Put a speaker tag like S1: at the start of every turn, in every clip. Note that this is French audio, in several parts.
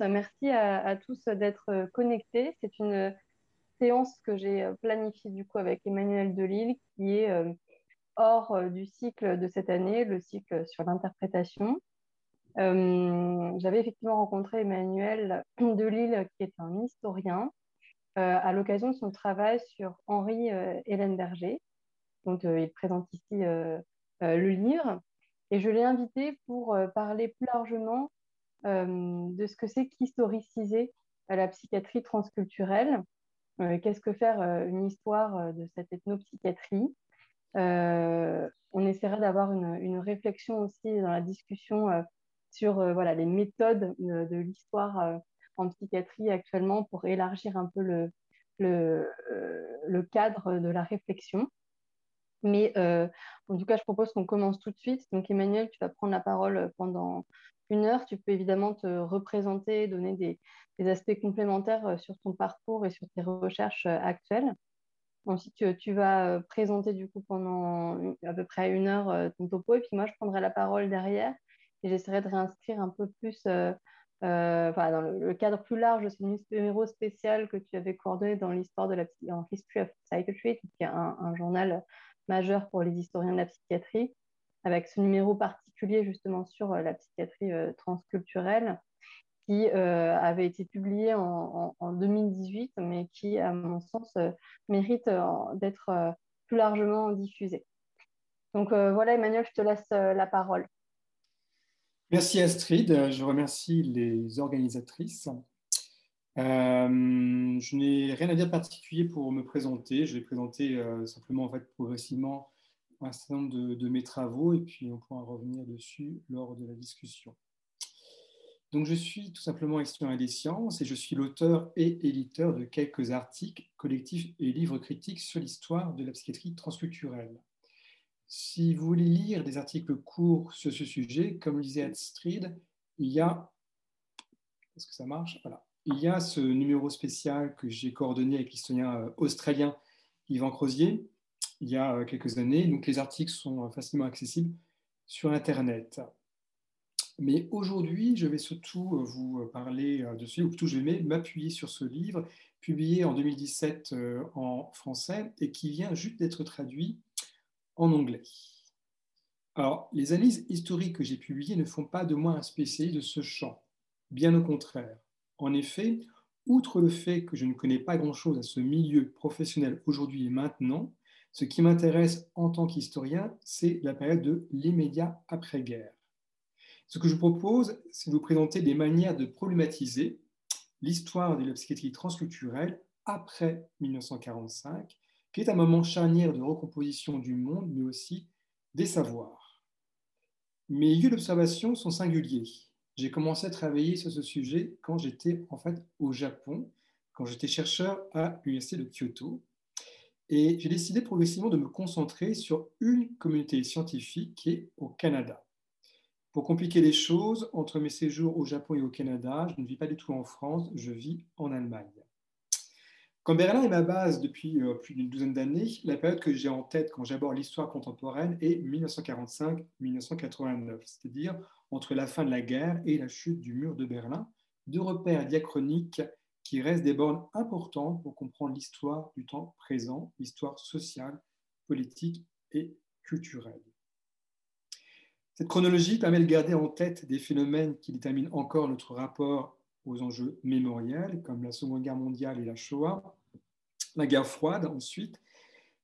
S1: Merci à, tous d'être connectés. C'est une séance que j'ai planifiée du coup avec Emmanuel Delille qui est hors du cycle de cette année, le cycle sur l'interprétation. J'avais effectivement rencontré Emmanuel Delille qui est un historien à l'occasion de son travail sur Henri Hélène Berger. Donc il présente ici le livre et je l'ai invité pour parler plus largement euh, de ce que c'est qu'historiciser la psychiatrie transculturelle. Euh, qu'est-ce que faire euh, une histoire de cette ethnopsychiatrie? On essaiera d'avoir une, réflexion aussi dans la discussion sur voilà, les méthodes de, l'histoire en psychiatrie actuellement pour élargir un peu le cadre de la réflexion. Mais en tout cas, je propose qu'on commence tout de suite. Donc, Emmanuel, tu vas prendre la parole pendant une heure, tu peux évidemment te représenter, donner des, aspects complémentaires euh, sur ton parcours et sur tes recherches euh, actuelles. Ensuite, tu, vas euh, présenter du coup pendant à peu près une heure ton topo et puis moi, je prendrai la parole derrière et j'essaierai de réinscrire un peu plus dans le, cadre plus large de ce numéro spécial que tu avais coordonné dans l'histoire de la en History of Psychiatry, qui est un, journal majeur pour les historiens de la psychiatrie avec ce numéro particulier justement sur euh, la psychiatrie euh, transculturelle qui euh, avait été publié en, 2018, mais qui, à mon sens, mérite d'être plus largement diffusé. Donc voilà, Emmanuel, je te laisse la parole.
S2: Merci Astrid, je remercie les organisatrices. Je n'ai rien à dire de particulier pour me présenter. Je vais présenter simplement en fait progressivement un certain nombre de, mes travaux et puis on pourra revenir dessus lors de la discussion. Donc, je suis tout simplement historien des sciences et je suis l'auteur et éditeur de quelques articles collectifs et livres critiques sur l'histoire de la psychiatrie transculturelle. Si vous voulez lire des articles courts sur ce sujet, comme le disait Astrid, il y a. Est-ce que ça marche? Voilà. Il y a ce numéro spécial que j'ai coordonné avec l'historien euh, australien Yvan Crozier, il y a euh, quelques années. Donc les articles sont euh, facilement accessibles sur Internet. Mais aujourd'hui, je vais surtout vous parler de ce livre, ou plutôt je vais m'appuyer sur ce livre, publié en 2017 en français et qui vient juste d'être traduit en anglais. Alors, les analyses historiques que j'ai publiées ne font pas de moi un spécialiste de ce champ, bien au contraire. En effet, outre le fait que je ne connais pas grand-chose à ce milieu professionnel aujourd'hui et maintenant, ce qui m'intéresse en tant qu'historien, c'est la période de l'immédiat après-guerre. Ce que je propose, c'est de vous présenter des manières de problématiser l'histoire de la psychiatrie transculturelle après 1945, qui est un moment charnière de recomposition du monde, mais aussi des savoirs. Mes lieux d'observation sont singuliers. J'ai commencé à travailler sur ce sujet quand j'étais en fait au Japon, quand j'étais chercheur à l'université de Kyoto, et j'ai décidé progressivement de me concentrer sur une communauté scientifique qui est au Canada. Pour compliquer les choses, entre mes séjours au Japon et au Canada, je ne vis pas du tout en France, je vis en Allemagne. Quand Berlin est ma base depuis euh, plus d'une douzaine d'années, la période que j'ai en tête quand j'aborde l'histoire contemporaine est 1945-1989, c'est-à-dire entre la fin de la guerre et la chute du mur de Berlin, deux repères diachroniques qui restent des bornes importantes pour comprendre l'histoire du temps présent, l'histoire sociale, politique et culturelle. Cette chronologie permet de garder en tête des phénomènes qui déterminent encore notre rapport aux enjeux mémoriels, comme la Seconde Guerre mondiale et la Shoah, la guerre froide ensuite,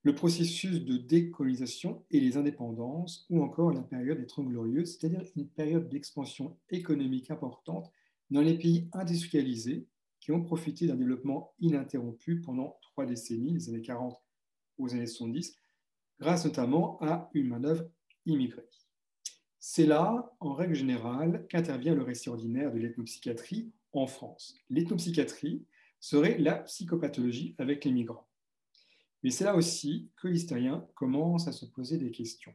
S2: le processus de décolonisation et les indépendances, ou encore la période des Trente Glorieuses, c'est-à-dire une période d'expansion économique importante dans les pays industrialisés, qui ont profité d'un développement ininterrompu pendant trois décennies, les années 40 aux années 70, grâce notamment à une main-d'œuvre immigrée. C'est là, en règle générale, qu'intervient le récit ordinaire de l'ethnopsychiatrie en France. L'ethnopsychiatrie serait la psychopathologie avec les migrants. Mais c'est là aussi que l'historien commence à se poser des questions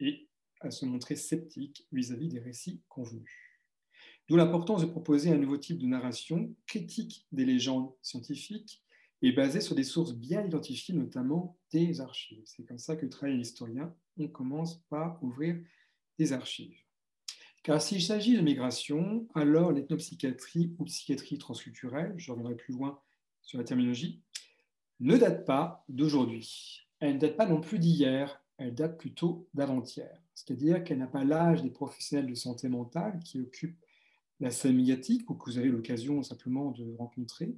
S2: et à se montrer sceptique vis-à-vis -vis des récits convenus. D'où l'importance de proposer un nouveau type de narration critique des légendes scientifiques et basée sur des sources bien identifiées, notamment des archives. C'est comme ça que travaille l'historien. On commence par ouvrir des archives. Car s'il s'agit de migration, alors l'ethnopsychiatrie ou psychiatrie transculturelle, je reviendrai plus loin sur la terminologie, ne date pas d'aujourd'hui. Elle ne date pas non plus d'hier, elle date plutôt d'avant-hier. C'est-à-dire qu'elle n'a pas l'âge des professionnels de santé mentale qui occupent la scène médiatique ou que vous avez l'occasion simplement de rencontrer.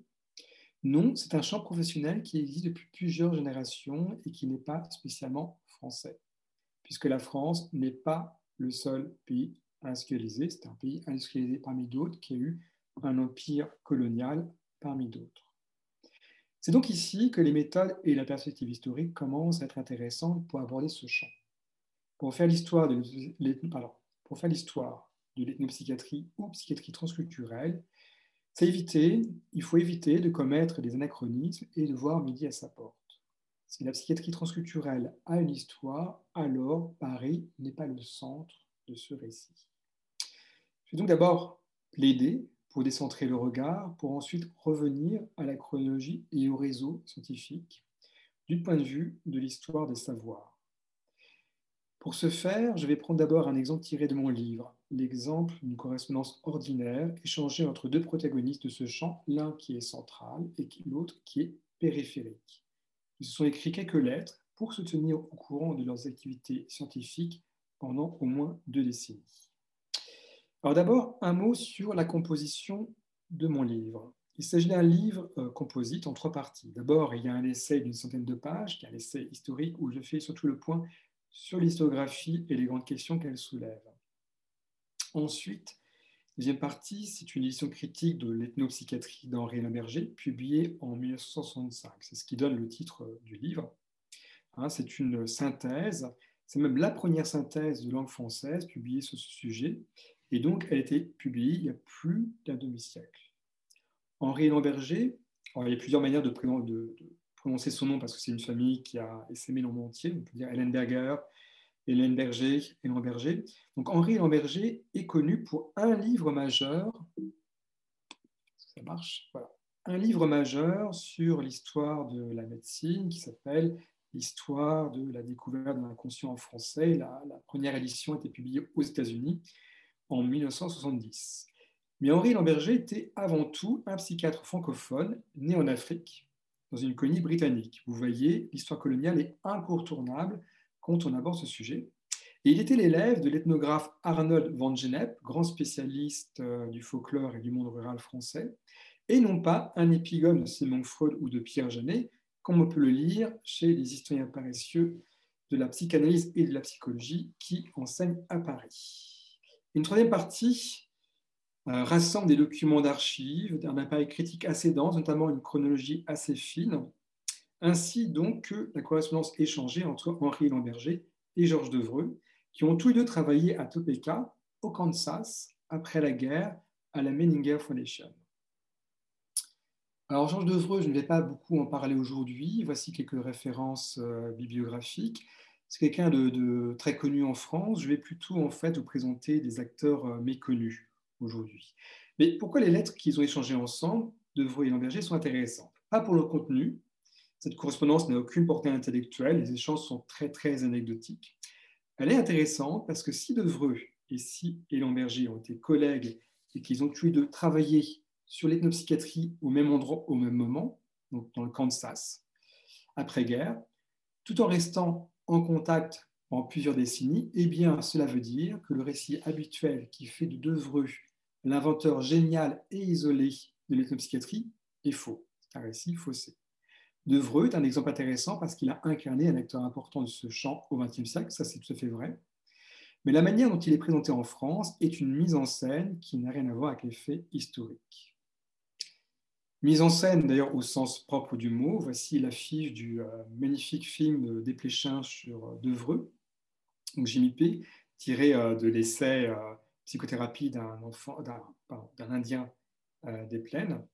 S2: Non, c'est un champ professionnel qui existe depuis plusieurs générations et qui n'est pas spécialement français, puisque la France n'est pas le seul pays industrialisé, c'est un pays industrialisé parmi d'autres qui a eu un empire colonial parmi d'autres. C'est donc ici que les méthodes et la perspective historique commencent à être intéressantes pour aborder ce champ. Pour faire l'histoire de l'ethnopsychiatrie ou psychiatrie transculturelle, éviter, il faut éviter de commettre des anachronismes et de voir midi à sa porte. Si la psychiatrie transculturelle a une histoire, alors Paris n'est pas le centre de ce récit. Je vais donc d'abord plaider pour décentrer le regard, pour ensuite revenir à la chronologie et au réseau scientifique du point de vue de l'histoire des savoirs. Pour ce faire, je vais prendre d'abord un exemple tiré de mon livre, l'exemple d'une correspondance ordinaire échangée entre deux protagonistes de ce champ, l'un qui est central et l'autre qui est périphérique. Ils se sont écrits quelques lettres pour se tenir au courant de leurs activités scientifiques pendant au moins deux décennies. Alors d'abord, un mot sur la composition de mon livre. Il s'agit d'un livre euh, composite en trois parties. D'abord, il y a un essai d'une centaine de pages, qui est un essai historique où je fais surtout le point sur l'histographie et les grandes questions qu'elle soulève. Ensuite, deuxième partie, c'est une édition critique de l'ethnopsychiatrie d'Henri Lamberger, publiée en 1965. C'est ce qui donne le titre du livre. Hein, c'est une synthèse, c'est même la première synthèse de langue française publiée sur ce sujet, et donc elle a été publiée il y a plus d'un demi-siècle. Henri Lamberger, il y a plusieurs manières de, prononcer son nom parce que c'est une famille qui a essaimé le monde entier. On peut dire Hélène Berger, Hélène Berger, Hélène Berger. Donc Henri Lamberger est connu pour un livre majeur. Ça marche? Un livre majeur sur l'histoire de la médecine qui s'appelle L'histoire de la découverte de l'inconscient en français. La, première édition a été publiée aux États-Unis en 1970. Mais Henri Lamberger était avant tout un psychiatre francophone né en Afrique dans une colonie britannique. Vous voyez, l'histoire coloniale est incontournable quand on aborde ce sujet. Et il était l'élève de l'ethnographe Arnold van Gennep, grand spécialiste euh, du folklore et du monde rural français, et non pas un épigone de Simon Freud ou de Pierre Janet, comme on peut le lire chez les historiens paressieux de la psychanalyse et de la psychologie qui enseignent à Paris. Une troisième partie euh, rassemble des documents d'archives, d'un appareil critique assez dense, notamment une chronologie assez fine, ainsi donc que la correspondance échangée entre Henri Lamberger et Georges Devreux, qui ont tous les deux travaillé à Topeka, au Kansas, après la guerre, à la Menninger Foundation. Alors, Georges Devreux, je ne vais pas beaucoup en parler aujourd'hui. Voici quelques références euh, bibliographiques. C'est quelqu'un de, de, très connu en France. Je vais plutôt en fait vous présenter des acteurs euh, méconnus aujourd'hui. Mais pourquoi les lettres qu'ils ont échangées ensemble, Devreux et Lamberger, sont intéressantes? Pas pour le contenu, cette correspondance n'a aucune portée intellectuelle, les échanges sont très très anecdotiques. Elle est intéressante parce que si Devreux et si Lamberger ont été collègues et qu'ils ont tous les deux travaillé sur l'ethnopsychiatrie au même endroit, au même moment, donc dans le Kansas, après-guerre, tout en restant en contact en plusieurs décennies, eh bien, cela veut dire que le récit habituel qui fait de Devreux l'inventeur génial et isolé de l'ethnopsychiatrie est faux. C'est un récit faussé. Devreux est un exemple intéressant parce qu'il a incarné un acteur important de ce champ au XXe siècle, ça c'est tout à fait vrai. Mais la manière dont il est présenté en France est une mise en scène qui n'a rien à voir avec les faits historiques. Mise en scène, d'ailleurs, au sens propre du mot, voici l'affiche du euh, magnifique film Desplechin sur euh, Devreux, donc JMP, tiré euh, de l'essai psychothérapie d'un enfant, d'un Indien des plaines.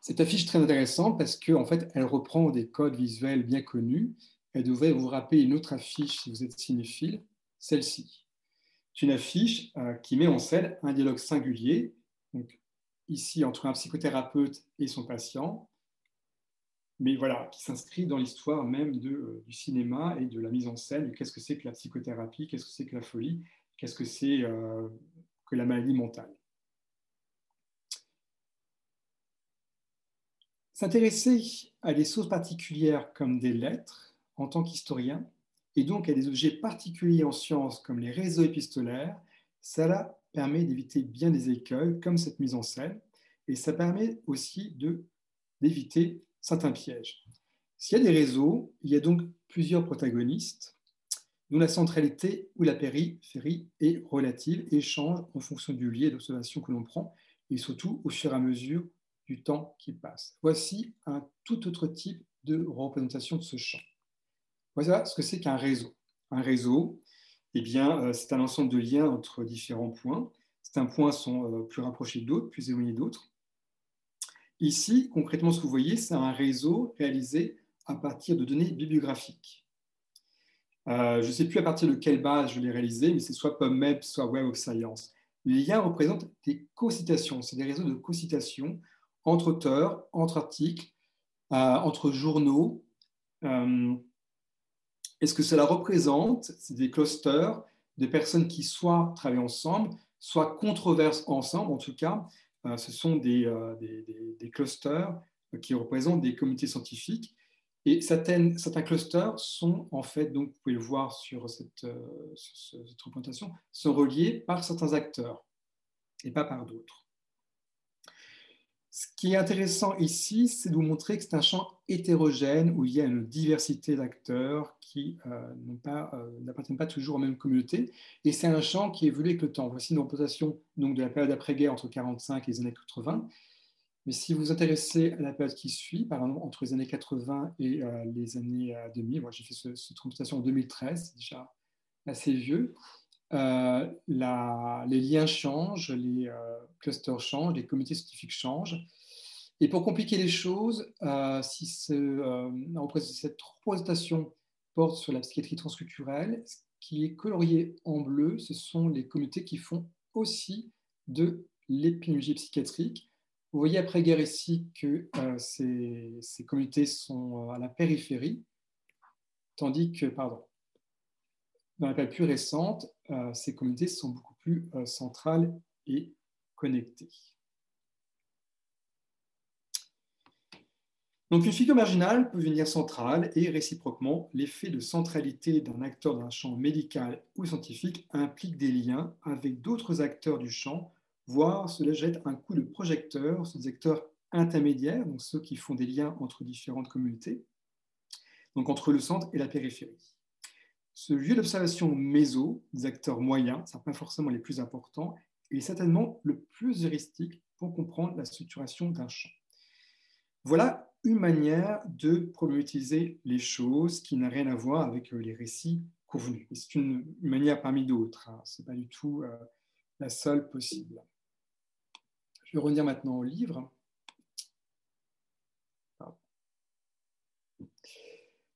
S2: Cette affiche très intéressante parce qu'en en fait, elle reprend des codes visuels bien connus. Elle devrait vous rappeler une autre affiche si vous êtes cinéphile, celle-ci. C'est une affiche qui met en scène un dialogue singulier, ici entre un psychothérapeute et son patient, mais voilà, qui s'inscrit dans l'histoire même euh, du cinéma et de la mise en scène. Qu'est-ce que c'est que la psychothérapie? Qu'est-ce que c'est que la folie? Qu'est-ce que c'est que la maladie mentale? S'intéresser à des sources particulières comme des lettres en tant qu'historien, et donc à des objets particuliers en sciences comme les réseaux épistolaires, cela permet d'éviter bien des écueils comme cette mise en scène, et ça permet aussi d'éviter certains pièges. S'il y a des réseaux, il y a donc plusieurs protagonistes, dont la centralité ou la périphérie est relative et change en fonction du lieu d'observation que l'on prend, et surtout au fur et à mesure du temps qui passe. Voici un tout autre type de représentation de ce champ. Voilà ce que c'est qu'un réseau. Un réseau, eh bien, euh, c'est un ensemble de liens entre différents points. Certains points sont euh, plus rapprochés d'autres, plus éloignés d'autres. Ici, concrètement, ce que vous voyez, c'est un réseau réalisé à partir de données bibliographiques. Euh, je ne sais plus à partir de quelle base je l'ai réalisé, mais c'est soit PubMed, soit Web of Science. Les liens représentent des co-citations, c'est des réseaux de co-citation entre auteurs, entre articles, entre journaux. Et ce que cela représente, c'est des clusters de personnes qui soit travaillent ensemble, soit controversent ensemble. En tout cas, euh, ce sont des, des, clusters qui représentent des comités scientifiques. Et certains clusters sont en fait, donc vous pouvez le voir sur cette, cette représentation, sont reliés par certains acteurs et pas par d'autres. Ce qui est intéressant ici, c'est de vous montrer que c'est un champ hétérogène où il y a une diversité d'acteurs qui euh, euh, n'appartiennent pas, toujours aux mêmes communautés. Et c'est un champ qui évolue avec le temps. Voici une représentation donc, de la période après-guerre entre 1945 et les années 80. Mais si vous vous intéressez à la période qui suit, par exemple entre les années 80 et euh, les années 2000, moi j'ai fait cette représentation en 2013, c'est déjà assez vieux, euh, les liens changent, les euh, clusters changent, les comités scientifiques changent. Et pour compliquer les choses, euh, si cette représentation porte sur la psychiatrie transculturelle, ce qui est colorié en bleu, ce sont les comités qui font aussi de l'épidémiologie psychiatrique. Vous voyez après-guerre ici que ces, ces comités sont à la périphérie, tandis que, pardon, dans la période plus récente, euh, ces communautés sont beaucoup plus euh, centrales et connectées. Donc une figure marginale peut venir centrale et réciproquement, l'effet de centralité d'un acteur d'un champ médical ou scientifique implique des liens avec d'autres acteurs du champ, voire cela jette un coup de projecteur sur des acteurs intermédiaires, donc ceux qui font des liens entre différentes communautés, donc entre le centre et la périphérie. Ce lieu d'observation méso des acteurs moyens, ce pas forcément les plus importants, est certainement le plus heuristique pour comprendre la structuration d'un champ. Voilà une manière de problématiser les choses qui n'a rien à voir avec euh, les récits convenus. C'est une, manière parmi d'autres, hein. ce n'est pas du tout euh, la seule possible. Je vais revenir maintenant au livre.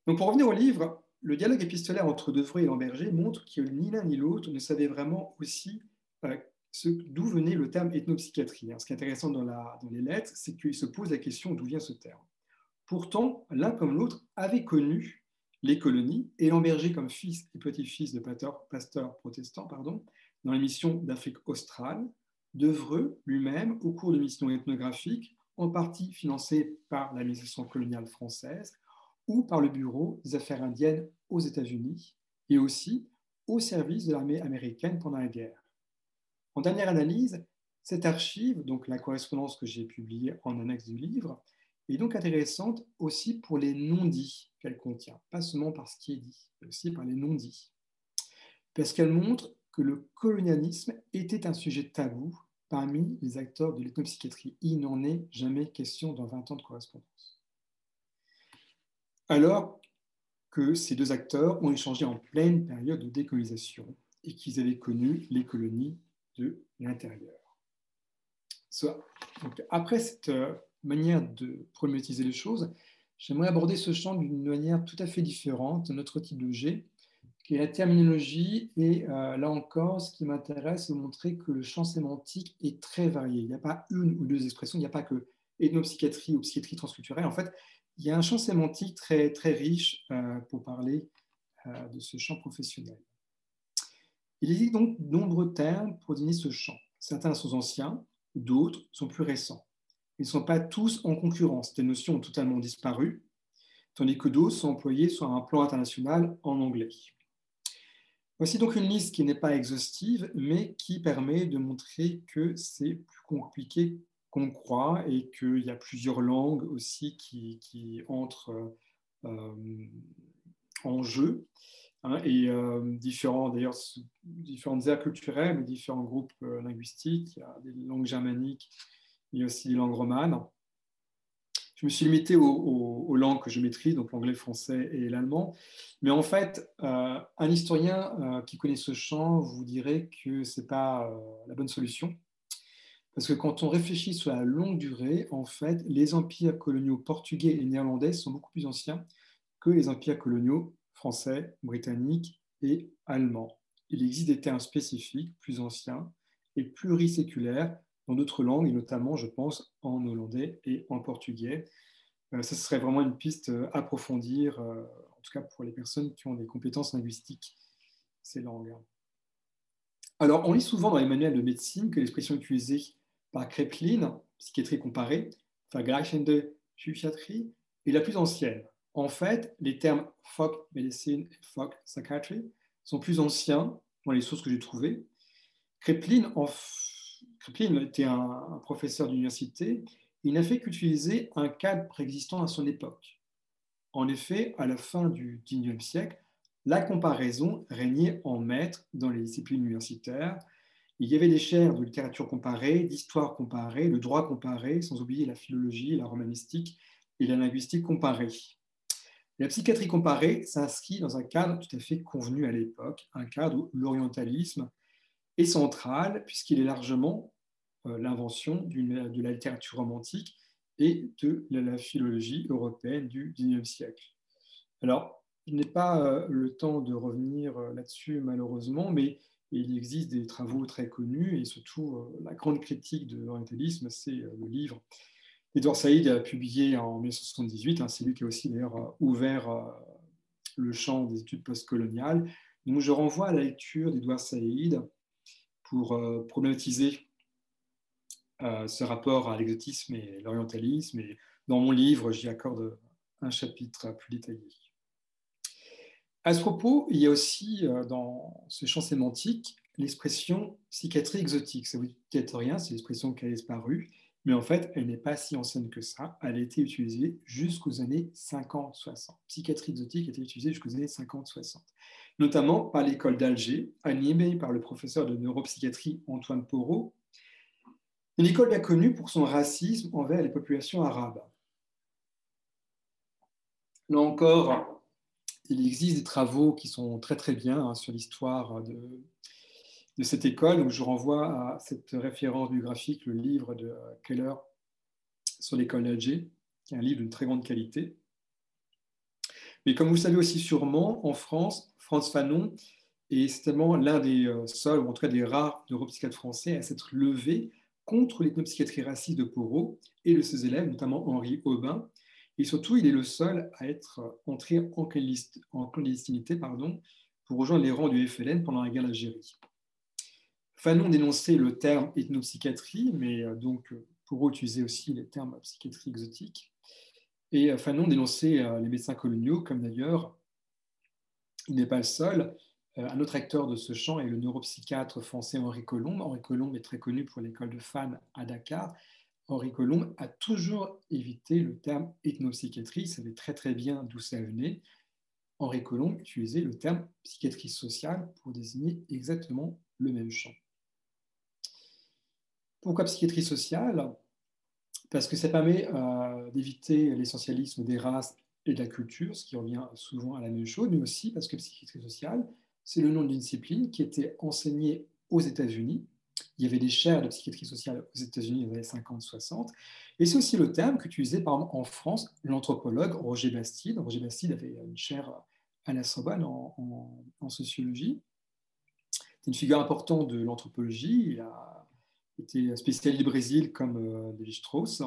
S2: Donc pour revenir au livre, le dialogue épistolaire entre Devray et Lamberger montre que ni l'un ni l'autre ne savait vraiment aussi euh, d'où venait le terme ethnopsychiatrie. Hein. Ce qui est intéressant dans, les lettres, c'est qu'il se pose la question d'où vient ce terme. Pourtant, l'un comme l'autre avait connu les colonies, et Lamberger comme fils et petit-fils de pasteur, protestant pardon, dans l'émission d'Afrique australe, Devreux lui-même, au cours de missions ethnographiques, en partie financées par l'administration coloniale française, ou par le Bureau des affaires indiennes aux États-Unis et aussi au service de l'armée américaine pendant la guerre. En dernière analyse, cette archive, donc la correspondance que j'ai publiée en annexe du livre, est donc intéressante aussi pour les non-dits qu'elle contient, pas seulement par ce qui est dit, mais aussi par les non-dits. Parce qu'elle montre que le colonialisme était un sujet tabou parmi les acteurs de l'ethnopsychiatrie. Il n'en est jamais question dans 20 ans de correspondance alors que ces deux acteurs ont échangé en pleine période de décolonisation et qu'ils avaient connu les colonies de l'intérieur. après cette euh, manière de problématiser les choses, j'aimerais aborder ce champ d'une manière tout à fait différente, notre type de G, qui est la terminologie. Et euh, là encore, ce qui m'intéresse, c'est de montrer que le champ sémantique est très varié. Il n'y a pas une ou deux expressions, il n'y a pas que ethnopsychiatrie ou psychiatrie transculturelle. En fait, il y a un champ sémantique très, très riche euh, pour parler euh, de ce champ professionnel. Il existe donc de nombreux termes pour désigner ce champ. Certains sont anciens, d'autres sont plus récents. Ils ne sont pas tous en concurrence. Des notions ont totalement disparu, tandis que d'autres sont employés sur un plan international en anglais. Voici donc une liste qui n'est pas exhaustive, mais qui permet de montrer que c'est plus compliqué qu'on croit et qu'il y a plusieurs langues aussi qui, entrent euh, en jeu. Hein, et euh, différents, d'ailleurs, différentes aires culturelles, différents groupes euh, linguistiques. Il y a des langues germaniques, il y a aussi des langues romanes. Je me suis limité aux, langues que je maîtrise, donc l'anglais, le français et l'allemand. Mais en fait, un historien qui connaît ce champ vous dirait que ce n'est pas la bonne solution. Parce que quand on réfléchit sur la longue durée, en fait, les empires coloniaux portugais et néerlandais sont beaucoup plus anciens que les empires coloniaux français, britannique et allemand. Il existe des termes spécifiques plus anciens et pluriséculaires dans d'autres langues, et notamment, je pense, en hollandais et en portugais. Euh, ça serait vraiment une piste à euh, approfondir, euh, en tout cas pour les personnes qui ont des compétences linguistiques, ces langues. Alors, on lit souvent dans les manuels de médecine que l'expression utilisée par Kreplin, psychiatrie comparée, vergleichende psychiatrie, est la plus ancienne. En fait, les termes folk medicine et folk psychiatry sont plus anciens dans les sources que j'ai trouvées. Kreplin, était un, professeur d'université. Il n'a fait qu'utiliser un cadre préexistant à son époque. En effet, à la fin du XIXe siècle, la comparaison régnait en maître dans les disciplines universitaires. Il y avait des chaires de littérature comparée, d'histoire comparée, de droit comparé, sans oublier la philologie, la romanistique et la linguistique comparée. La psychiatrie comparée s'inscrit dans un cadre tout à fait convenu à l'époque, un cadre où l'orientalisme est central, puisqu'il est largement euh, l'invention de la littérature romantique et de la philologie européenne du XIXe siècle. Alors, il n'est pas euh, le temps de revenir euh, là-dessus, malheureusement, mais il existe des travaux très connus, et surtout la grande critique de l'orientalisme, c'est le livre Edouard Saïd a publié en 1978, hein, c'est lui qui a aussi d'ailleurs euh, ouvert euh, le champ des études postcoloniales. Donc je renvoie à la lecture d'Edouard Saïd pour euh, problématiser ce rapport à l'exotisme et l'orientalisme. Et dans mon livre, j'y accorde un chapitre plus détaillé. À ce propos, il y a aussi dans ce champ sémantique l'expression psychiatrie exotique. Ça vous dit rien, c'est l'expression qui a disparu mais en fait, elle n'est pas si ancienne que ça. Elle a été utilisée jusqu'aux années 50-60. Psychiatrie exotique a été utilisée jusqu'aux années 50-60, notamment par l'école d'Alger, animée par le professeur de neuropsychiatrie Antoine Porot, une école bien connue pour son racisme envers les populations arabes. Là encore, il existe des travaux qui sont très très bien hein, sur l'histoire de, de cette école. où je renvoie à cette référence biographique, le livre de Keller sur l'école d'Alger, qui est un livre d'une très grande qualité. Mais comme vous le savez aussi sûrement, en France, Franz Fanon est certainement l'un des euh, seuls, ou en tout cas des rares neuropsychiatres français à s'être levé contre l'ethnopsychiatrie raciste de Porot et de ses élèves, notamment Henri Aubin. Et surtout, il est le seul à être entré en clandestinité pardon, pour rejoindre les rangs du FLN pendant la guerre d'Algérie. Fanon dénonçait le terme ethnopsychiatrie, mais euh, donc euh, pour utiliser aussi les termes psychiatrie exotique. Et euh, Fanon dénonçait les médecins coloniaux, comme d'ailleurs il n'est pas le seul. Un autre acteur de ce champ est le neuropsychiatre français Henri Colombe. Henri Colombe est très connu pour l'école de Fan à Dakar. Henri Colombe a toujours évité le terme ethnopsychiatrie, il savait très bien d'où ça venait. Henri Colombe utilisait le terme psychiatrie sociale pour désigner exactement le même champ. Pourquoi psychiatrie sociale? Parce que ça permet euh, d'éviter l'essentialisme des races et de la culture, ce qui revient souvent à la même chose, mais aussi parce que psychiatrie sociale, c'est le nom d'une discipline qui était enseignée aux États-Unis. Il y avait des chaires de psychiatrie sociale aux États-Unis dans les années 50-60. Et c'est aussi le terme qu'utilisait par exemple en France l'anthropologue Roger Bastide. Roger Bastide avait une chaire à la Sorbonne en, sociologie. C'est une figure importante de l'anthropologie. Il a était spécialiste du Brésil comme euh, Lévi-Strauss.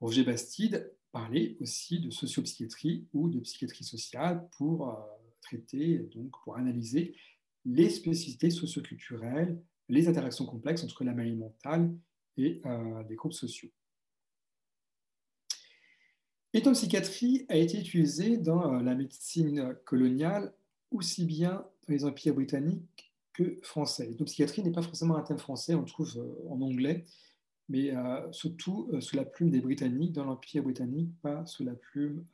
S2: Roger Bastide parlait aussi de sociopsychiatrie ou de psychiatrie sociale pour euh, traiter, donc pour analyser les spécificités socioculturelles, les interactions complexes entre la maladie mentale et euh, des groupes sociaux. L'ethnopsychiatrie a été utilisée dans euh, la médecine coloniale aussi bien dans les empires britanniques que français. L'ethnopsychiatrie n'est pas forcément un thème français, on le trouve euh, en anglais, mais surtout sous la plume des Britanniques, dans l'empire britannique, pas sous la plume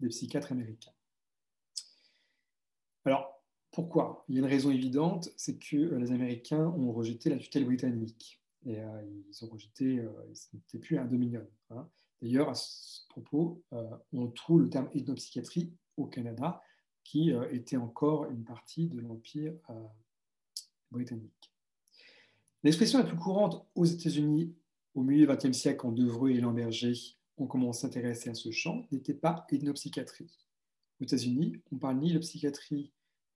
S2: des psychiatres américains. Alors, pourquoi? Il y a une raison évidente, c'est que les Américains ont rejeté la tutelle britannique. Et ils ont rejeté, ce n'était plus un dominion. Hein. D'ailleurs, à ce propos, euh, on trouve le terme ethnopsychiatrie au Canada, qui euh, était encore une partie de l'Empire euh, britannique. L'expression la plus courante aux États-Unis au milieu du XXe siècle, quand Devreux et Lamberger ont commencé à s'intéresser à ce champ, n'était pas ethnopsychiatrie. Aux États-Unis, on parle ni de psychiatrie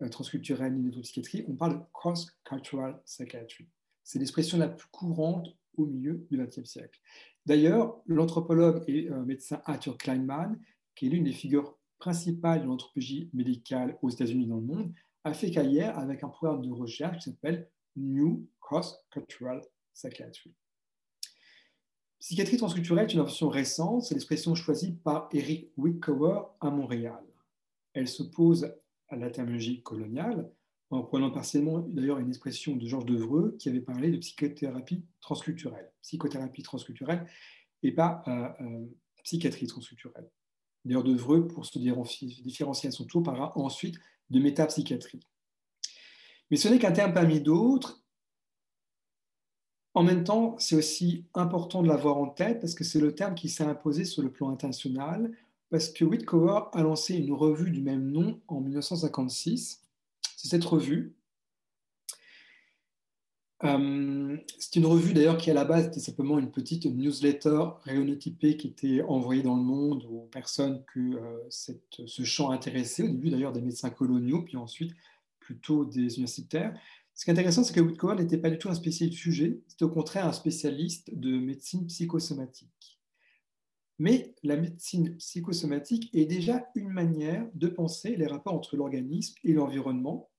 S2: transculturelle ni d'ethnopsychiatrie, on parle de cross-cultural psychiatry. C'est l'expression la plus courante au milieu du XXe siècle. D'ailleurs, l'anthropologue et euh, médecin Arthur Kleinman, qui est l'une des figures principales de l'anthropologie médicale aux États-Unis et dans le monde, a fait carrière avec un programme de recherche qui s'appelle New Cross-Cultural Psychiatry. Psychiatrie transculturelle est une invention récente, c'est l'expression choisie par Eric Wickower à Montréal. Elle s'oppose à la terminologie coloniale, en prenant partiellement d'ailleurs une expression de Georges Devreux qui avait parlé de psychothérapie transculturelle. Psychothérapie transculturelle et pas euh, euh, psychiatrie transculturelle. D'ailleurs, Devreux, pour se différencier à son tour, parlera ensuite de métapsychiatrie. Mais ce n'est qu'un terme parmi d'autres. En même temps, c'est aussi important de l'avoir en tête parce que c'est le terme qui s'est imposé sur le plan international, parce que Whitcover a lancé une revue du même nom en 1956 c'est cette revue. Euh, c'est une revue d'ailleurs qui à la base était simplement une petite newsletter rayonnotypée qui était envoyée dans le monde aux personnes que euh, ce champ intéressait, au début d'ailleurs des médecins coloniaux, puis ensuite plutôt des universitaires. Ce qui est intéressant, c'est que Whitcover n'était pas du tout un spécialiste du sujet, c'était au contraire un spécialiste de médecine psychosomatique. Mais la médecine psychosomatique est déjà une manière de penser les rapports entre l'organisme et l'environnement.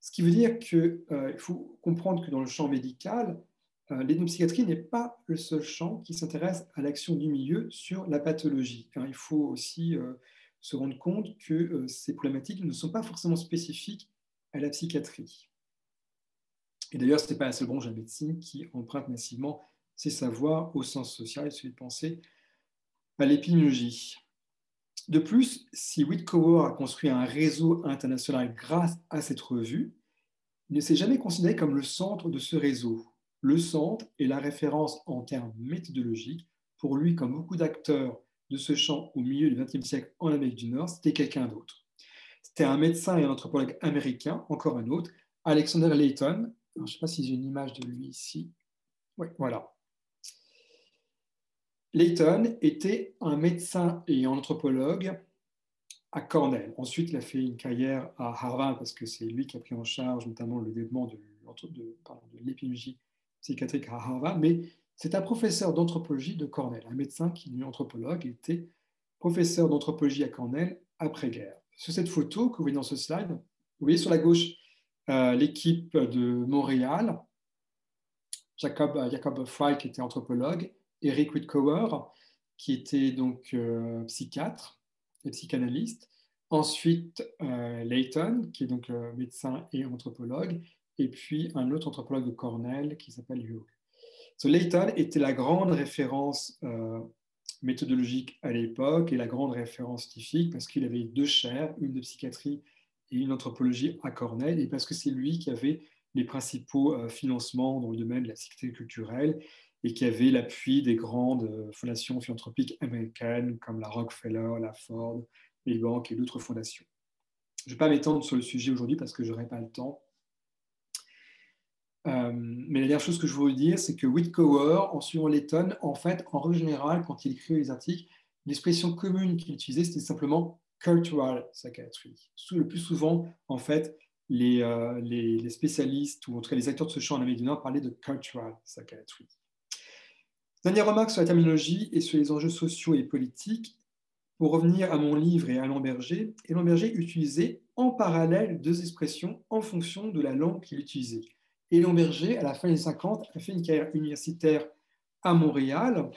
S2: Ce qui veut dire qu'il euh, faut comprendre que dans le champ médical, euh, l'ethnopsychiatrie n'est pas le seul champ qui s'intéresse à l'action du milieu sur la pathologie. il faut aussi euh, se rendre compte que ces problématiques ne sont pas forcément spécifiques à la psychiatrie. Et d'ailleurs, ce n'est pas la seule branche de la médecine qui emprunte massivement ses savoirs au sens social et celui de penser à l'épidémiologie. De plus, si Whitcover a construit un réseau international grâce à cette revue, il ne s'est jamais considéré comme le centre de ce réseau. Le centre est la référence en termes méthodologiques. Pour lui, comme beaucoup d'acteurs de ce champ au milieu du XXe siècle en Amérique du Nord, c'était quelqu'un d'autre. C'était un médecin et un anthropologue américain, encore un autre, Alexander Layton. je ne sais pas si j'ai une image de lui ici. Oui, voilà. Layton était un médecin et anthropologue à Cornell. Ensuite, il a fait une carrière à Harvard parce que c'est lui qui a pris en charge notamment le développement de, l'épidémiologie psychiatrique à Harvard. Mais c'est un professeur d'anthropologie de Cornell, un médecin qui, lui, anthropologue, était professeur d'anthropologie à Cornell après-guerre. Sur cette photo que vous voyez dans ce slide, vous voyez sur la gauche euh, l'équipe de Montréal, Jacob, Jacob Fry qui était anthropologue, Eric Whitcower, qui était donc euh, psychiatre et psychanalyste. Ensuite, euh, Layton, qui est donc euh, médecin et anthropologue. Et puis un autre anthropologue de Cornell qui s'appelle Hugh. So, Layton était la grande référence méthodologique à l'époque et la grande référence scientifique parce qu'il avait deux chaires, une de psychiatrie et une anthropologie à Cornell, et parce que c'est lui qui avait les principaux financements dans le domaine de la psychiatrie culturelle et qui avait l'appui des grandes euh, fondations philanthropiques américaines comme la Rockefeller, la Ford, les banques et d'autres fondations. Je ne vais pas m'étendre sur le sujet aujourd'hui parce que je n'aurai pas le temps. Euh, mais la dernière chose que je vous dire, c'est que Whitcower, en suivant Letton, en fait, en règle générale, quand il écrit les articles, l'expression commune qu'il utilisait, c'était simplement cultural psychiatry. Le plus souvent, en fait, les, euh, les, les, spécialistes, ou en tout cas les acteurs de ce champ en Amérique du Nord, parlaient de cultural psychiatry. Dernière remarque sur la terminologie et sur les enjeux sociaux et politiques. Pour revenir à mon livre et à Lamberger, Lamberger utilisait en parallèle deux expressions en fonction de la langue qu'il utilisait. Et Lamberger, à la fin des 50, a fait une carrière universitaire à Montréal,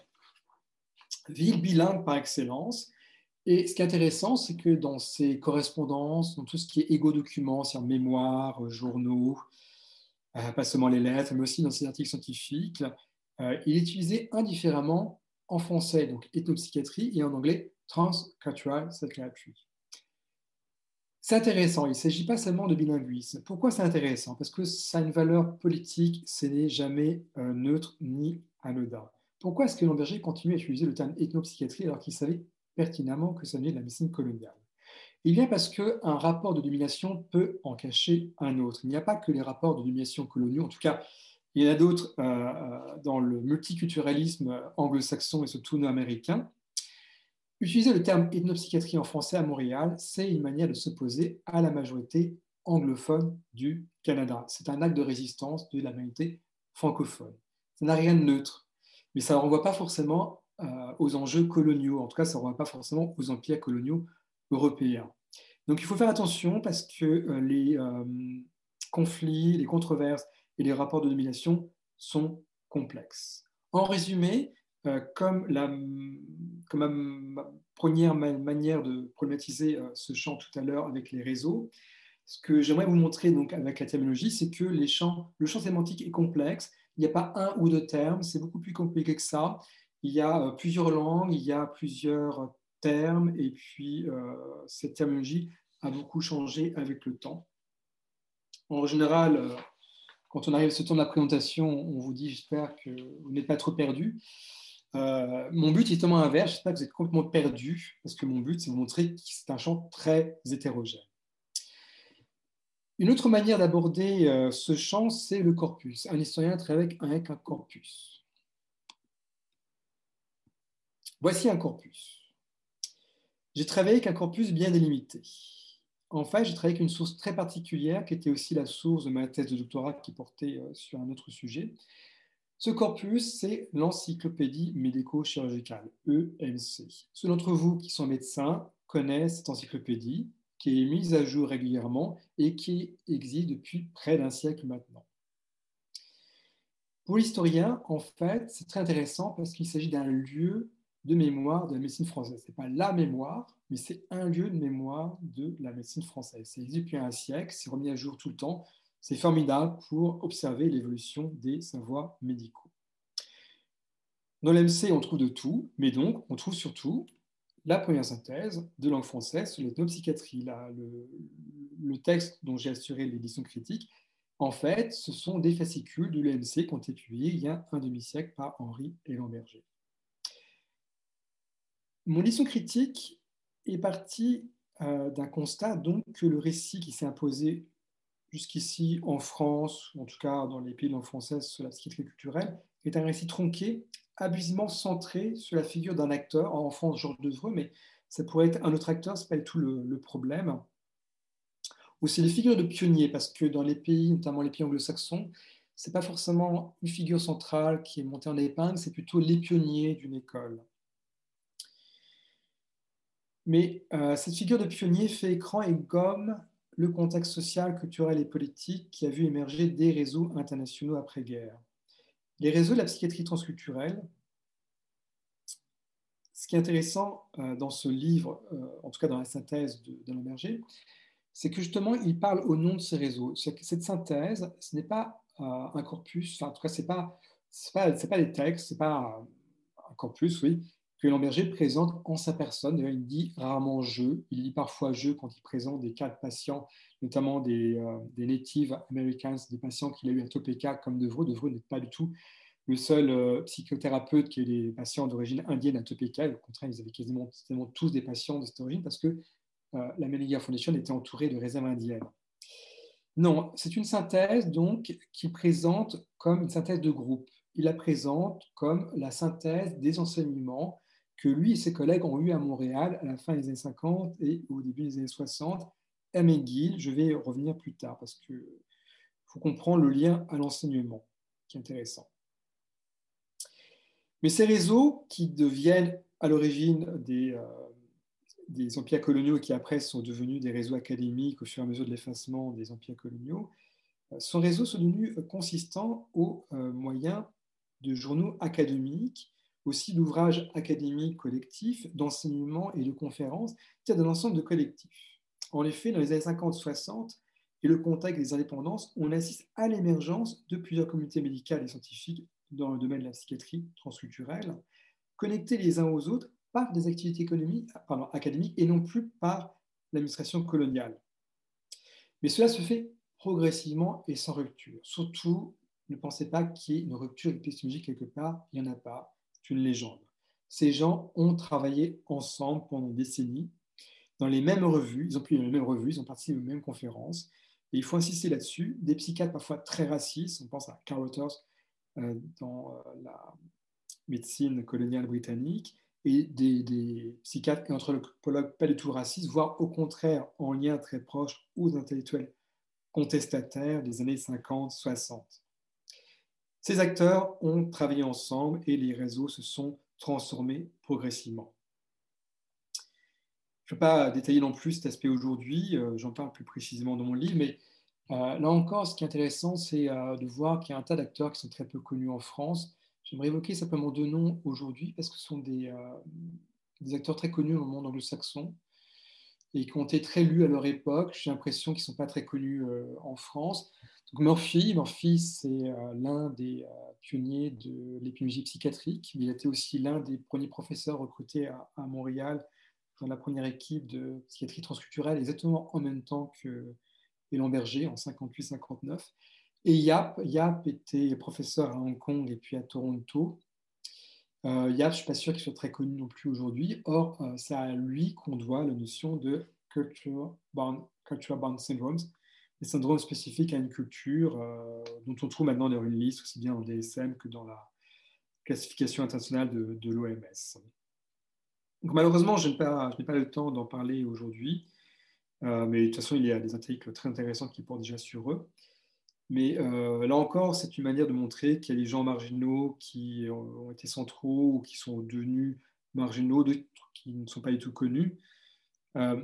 S2: ville bilingue par excellence. Et ce qui est intéressant, c'est que dans ses correspondances, dans tout ce qui est égo-documents, c'est-à-dire mémoires, journaux, euh, pas seulement les lettres, mais aussi dans ses articles scientifiques, euh, il utilisait indifféremment en français, donc ethnopsychiatrie, et en anglais transcultural psychiatry. C'est intéressant, il ne s'agit pas seulement de bilinguisme. Pourquoi c'est intéressant? Parce que ça a une valeur politique, ce n'est jamais euh, neutre ni anodin. Pourquoi est-ce que Lamberger continue à utiliser le terme ethnopsychiatrie alors qu'il savait pertinemment que ça venait de la médecine coloniale? Il vient parce qu'un rapport de domination peut en cacher un autre. Il n'y a pas que les rapports de domination coloniaux, en tout cas, il y en a d'autres euh, euh, dans le multiculturalisme anglo-saxon et surtout nord-américain. Utiliser le terme ethnopsychiatrie en français à Montréal, c'est une manière de s'opposer à la majorité anglophone du Canada. C'est un acte de résistance de la majorité francophone. Ça n'a rien de neutre, mais ça ne renvoie pas forcément euh, aux enjeux coloniaux. En tout cas, ça ne renvoie pas forcément aux empires coloniaux européens. Donc il faut faire attention parce que les conflits, les controverses et les rapports de domination sont complexes. En résumé, comme, la, ma première manière de problématiser ce champ tout à l'heure avec les réseaux, ce que j'aimerais vous montrer donc avec la terminologie, c'est que le champ sémantique est complexe. Il n'y a pas un ou deux termes, c'est beaucoup plus compliqué que ça. Il y a plusieurs langues, il y a plusieurs termes, et puis cette terminologie a beaucoup changé avec le temps. En général, quand on arrive à ce temps de la présentation, on vous dit j'espère que vous n'êtes pas trop perdu. Euh, mon but est tellement inverse, j'espère que vous êtes complètement perdu, parce que mon but, c'est de vous montrer que c'est un champ très hétérogène. Une autre manière d'aborder euh, ce champ, c'est le corpus. Un historien travaille avec un corpus. Voici un corpus. J'ai travaillé avec un corpus bien délimité. En fait, j'ai travaillé avec une source très particulière qui était aussi la source de ma thèse de doctorat qui portait euh, sur un autre sujet. Ce corpus, c'est l'encyclopédie médico-chirurgicale, EMC. Ceux d'entre vous qui sont médecins connaissent cette encyclopédie qui est mise à jour régulièrement et qui existe depuis près d'un siècle maintenant. Pour l'historien, en fait, c'est très intéressant parce qu'il s'agit d'un lieu de mémoire de la médecine française. Ce n'est pas la mémoire, mais c'est un lieu de mémoire de la médecine française. C'est existe depuis un siècle, c'est remis à jour tout le temps. C'est formidable pour observer l'évolution des savoirs médicaux. Dans l'MC, on trouve de tout, mais donc on trouve surtout la première synthèse de langue française sur l'ethnopsychiatrie. Le, le texte dont j'ai assuré l'édition critique, en fait, ce sont des fascicules de l'EMC qui ont été publiés il y a un demi-siècle par Henri Lamberger. Mon édition critique est partie euh, d'un constat donc que le récit qui s'est imposé jusqu'ici en France, ou en tout cas dans les pays de langue française sur la psychiatrie culturelle, est un récit tronqué, abusivement centré sur la figure d'un acteur, en France Georges Devreux, mais ça pourrait être un autre acteur, ce n'est pas du tout le, problème. Ou c'est les figures de pionniers, parce que dans les pays, notamment les pays anglo-saxons, ce n'est pas forcément une figure centrale qui est montée en épingle, c'est plutôt les pionniers d'une école. Mais euh, cette figure de pionnier fait écran et gomme le contexte social, culturel et politique qui a vu émerger des réseaux internationaux après-guerre. Les réseaux de la psychiatrie transculturelle, ce qui est intéressant euh, dans ce livre, euh, en tout cas dans la synthèse de, de c'est que justement, il parle au nom de ces réseaux. Cette synthèse, ce n'est pas un corpus, enfin, en tout cas, ce n'est pas, pas, pas des textes, ce n'est pas un corpus, oui, que Lamberger présente en sa personne. il dit rarement je, il dit parfois je quand il présente des cas de patients, notamment des, euh, des Native Americans, des patients qu'il a eu à Topeka comme Devreux. Devreux n'est pas du tout le seul euh, psychothérapeute qui a eu des patients d'origine indienne à Topeka. Au contraire, ils avaient quasiment, tous des patients de cette origine parce que euh, la Meninga Foundation était entourée de réserves indiennes. Non, c'est une synthèse donc qui présente comme une synthèse de groupe. Il la présente comme la synthèse des enseignements que lui et ses collègues ont eu à Montréal à la fin des années 50 et au début des années 60 à McGill. Je vais revenir plus tard parce qu'il faut comprendre le lien à l'enseignement qui est intéressant. Mais ces réseaux qui deviennent à l'origine des, euh, empires coloniaux qui après sont devenus des réseaux académiques au fur et à mesure de l'effacement des empires coloniaux, son réseau sont devenus consistant au moyen de journaux académiques, aussi d'ouvrages académiques collectifs, d'enseignements et de conférences, c'est-à-dire d'un ensemble de collectifs. En effet, dans les années 50-60 et le contexte des indépendances, on assiste à l'émergence de plusieurs communautés médicales et scientifiques dans le domaine de la psychiatrie transculturelle, connectés les uns aux autres par des activités économiques, pardon, académiques et non plus par l'administration coloniale. Mais cela se fait progressivement et sans rupture. Surtout, ne pensez pas qu'il y ait une rupture épistémologique quelque part, il n'y en a pas, une légende. Ces gens ont travaillé ensemble pendant des décennies, dans les mêmes revues, ils ont pris les mêmes revues, ils ont participé aux mêmes conférences, et il faut insister là-dessus. Des psychiatres parfois très racistes, on pense à Carl Waters euh, dans euh, la médecine coloniale britannique, et des, psychiatres et anthropologues pas du tout racistes, voire au contraire en lien très proche aux intellectuels contestataires des années 50-60. Ces acteurs ont travaillé ensemble et les réseaux se sont transformés progressivement. Je ne vais pas détailler non plus cet aspect aujourd'hui, euh, j'en parle plus précisément dans mon livre, mais euh, là encore, ce qui est intéressant, c'est euh, de voir qu'il y a un tas d'acteurs qui sont très peu connus en France. J'aimerais évoquer simplement deux noms aujourd'hui, parce que ce sont des, des acteurs très connus au monde anglo-saxon et qui ont été très lus à leur époque. J'ai l'impression qu'ils ne sont pas très connus en France. Donc Murphy, c'est l'un des pionniers de l'épidémiologie psychiatrique. Il été aussi l'un des premiers professeurs recrutés à, à Montréal dans la première équipe de psychiatrie transculturelle, exactement en même temps que Hélène Berger en 58-59. Et Yap, Yap était professeur à Hong Kong et puis à Toronto. Euh, je ne suis pas sûr qu'il soit très connu non plus aujourd'hui. Or, euh, c'est à lui qu'on doit la notion de culture bound, syndromes, des syndromes spécifiques à une culture euh, dont on trouve maintenant dans une liste aussi bien dans le DSM que dans la classification internationale de, de l'OMS. Malheureusement, je n'ai pas, pas, le temps d'en parler aujourd'hui. Euh, mais de toute façon, il y a des articles très intéressants qui portent déjà sur eux. Mais euh, là encore, c'est une manière de montrer qu'il y a des gens marginaux qui ont été centraux ou qui sont devenus marginaux, d'autres qui ne sont pas du tout connus. Euh,